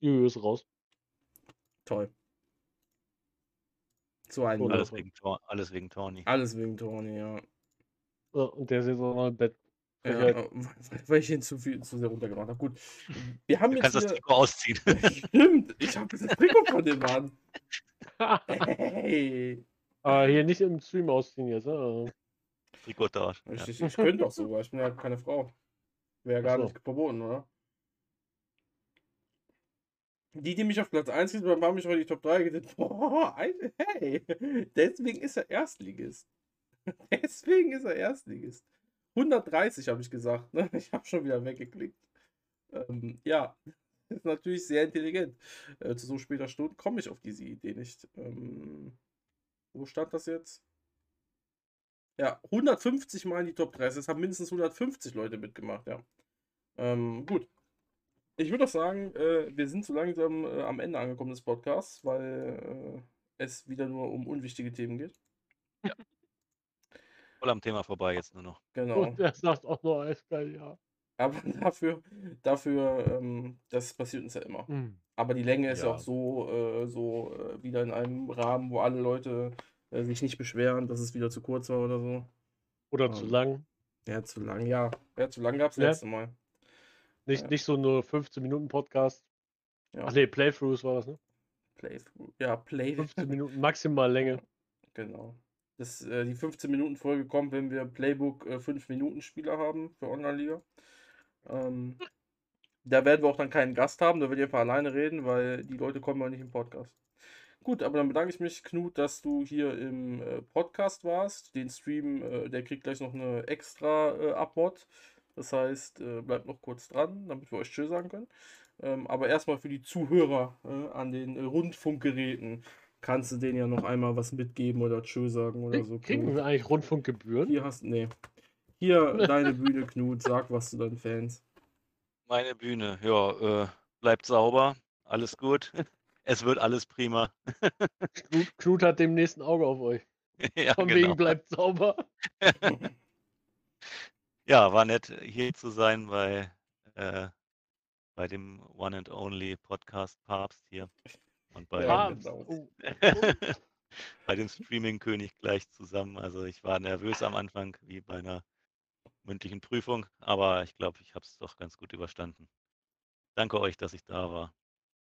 Juju ist raus. Toll. So ein alles wegen, alles wegen Tony. Alles wegen Tony, ja. ja und der ist jetzt auch noch im Bett. Ja, äh, weil ich ihn zu viel zu sehr runtergemacht habe. Gut. Wir haben du jetzt kannst hier... das Trikot ausziehen. *laughs* Stimmt, ich habe das Trikot von dem Mann. Hey. Aber *laughs* hier nicht im Stream ausziehen jetzt, ne? Trikottausch. Ich, ich, ich könnte doch sogar, ich bin ja keine Frau. Wäre gar so. nicht verboten, oder? Die, die mich auf Platz 1 sind, haben mich heute die Top 3 gedacht. *laughs* Boah, hey, deswegen ist er Erstligist. Deswegen ist er Erstligist. 130 habe ich gesagt. Ne? *laughs* Ich habe schon wieder weggeklickt. Ähm, ja, *laughs* ist natürlich sehr intelligent. Äh, zu so später Stunde komme ich auf diese Idee nicht. Ähm, wo stand das jetzt? Ja, 150 Mal in die Top 30. Es haben mindestens 150 Leute mitgemacht, ja. Ähm, gut. Ich würde auch sagen, äh, wir sind so langsam äh, am Ende angekommen des Podcasts, weil äh, es wieder nur um unwichtige Themen geht. Ja. Voll am Thema vorbei jetzt nur noch. Genau. Und der sagt auch nur eiskalt, ja. Aber *laughs* dafür, dafür, ähm, das passiert uns ja immer. Hm. Aber die Länge ist ja Ja. auch so, äh, so äh, wieder in einem Rahmen, wo alle Leute äh, sich nicht beschweren, dass es wieder zu kurz war oder so. Oder zu Ähm, lang. Ja, zu lang, ja. Ja, zu lang gab es Ja. letzte Mal. Nicht, ja. nicht so nur 15 Minuten Podcast. Ja. Ach nee, Playthroughs war das, ne? Playthrough. Ja, Play. 15 Minuten maximal Länge. *laughs* Genau. Das, äh, die 15-Minuten-Folge kommt, wenn wir Playbook äh, 5-Minuten-Spieler haben für Online-Liga. Ähm, da werden wir auch dann keinen Gast haben, da wird ihr einfach alleine reden, weil die Leute kommen ja nicht im Podcast. Gut, aber dann bedanke ich mich, Knut, dass du hier im äh, Podcast warst. Den Stream, äh, der kriegt gleich noch eine extra äh, Abmod. Das heißt, äh, bleibt noch kurz dran, damit wir euch Tschö sagen können. Ähm, aber erstmal für die Zuhörer äh, an den äh, Rundfunkgeräten kannst du denen ja noch einmal was mitgeben oder Tschö sagen oder so. Kriegen Knut. wir eigentlich Rundfunkgebühren? Hier hast nee. Hier deine Bühne, Knut. Sag was zu deinen Fans. Meine Bühne, ja, äh, bleibt sauber, alles gut. *laughs* Es wird alles prima. *laughs* Knut, Knut hat demnächst ein Auge auf euch. *laughs* ja, Von genau. wegen bleibt sauber. Ja, war nett hier zu sein bei, äh, bei dem One and Only Podcast Papst hier. Und bei, Ja, Papst. genau. Oh. *laughs* bei dem Streaming-König gleich zusammen. Also ich war nervös am Anfang, wie bei einer mündlichen Prüfung, aber ich glaube, ich habe es doch ganz gut überstanden. Danke euch, dass ich da war,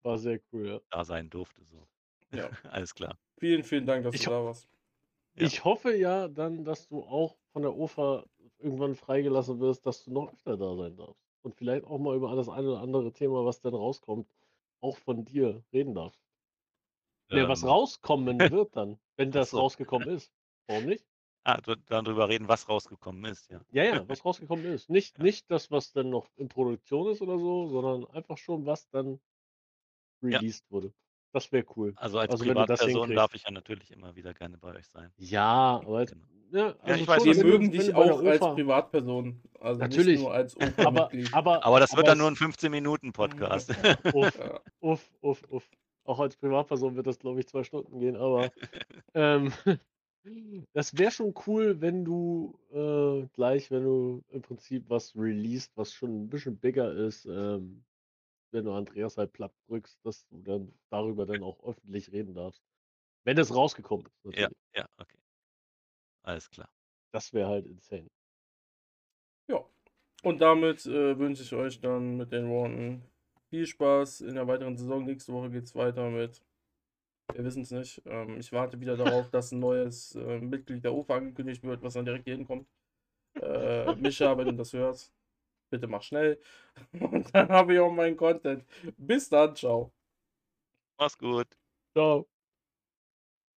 War sehr cool, ja. da sein durfte. So. Ja. *laughs* Alles klar. Vielen, vielen Dank, dass Ich du da warst. Ja. Ich hoffe ja dann, dass du auch von der OFA irgendwann freigelassen wirst, dass du noch öfter da sein darfst. Und vielleicht auch mal über das eine oder andere Thema, was dann rauskommt, auch von dir reden darfst. Ne, was Ähm, rauskommen *laughs* wird dann, wenn das so. rausgekommen ist. Warum nicht? Ah, du- dann drüber reden, was rausgekommen ist, ja. Ja, ja, *laughs* was rausgekommen ist. Nicht, nicht das, was dann noch in Produktion ist oder so, sondern einfach schon, was dann Ja. released wurde. Das wäre cool. Also als Also Privatperson darf ich ja natürlich immer wieder gerne bei euch sein. Ja, aber Genau. ja, also ich weiß, Wir du- mögen dich auch als Privatperson. Also Natürlich. nicht nur als *laughs* aber, aber, Aber das wird dann nur ein 15-Minuten-Podcast. Uff, Ja. uff, uff, uff. Auch als Privatperson wird das, glaube ich, zwei Stunden gehen, *laughs* aber ähm, *laughs* das wäre schon cool, wenn du äh, gleich, wenn du im Prinzip was released, was schon ein bisschen bigger ist, ähm, wenn du Andreas halt platt drückst, dass du dann darüber dann auch öffentlich reden darfst. Wenn es rausgekommen ist, ja, natürlich. ja, okay. Alles klar. Das wäre halt insane. ja. Und damit äh, wünsche ich euch dann mit den Worten viel Spaß in der weiteren Saison. Nächste Woche geht es weiter mit. Wir wissen es nicht. Ähm, ich warte wieder darauf, dass ein neues äh, Mitglied der OFA angekündigt wird, was dann direkt hier hinkommt. Äh, Mischa, wenn du das hörst, bitte mach schnell. *laughs* Und dann habe ich auch meinen Content. Bis dann, ciao. Mach's gut. Ciao.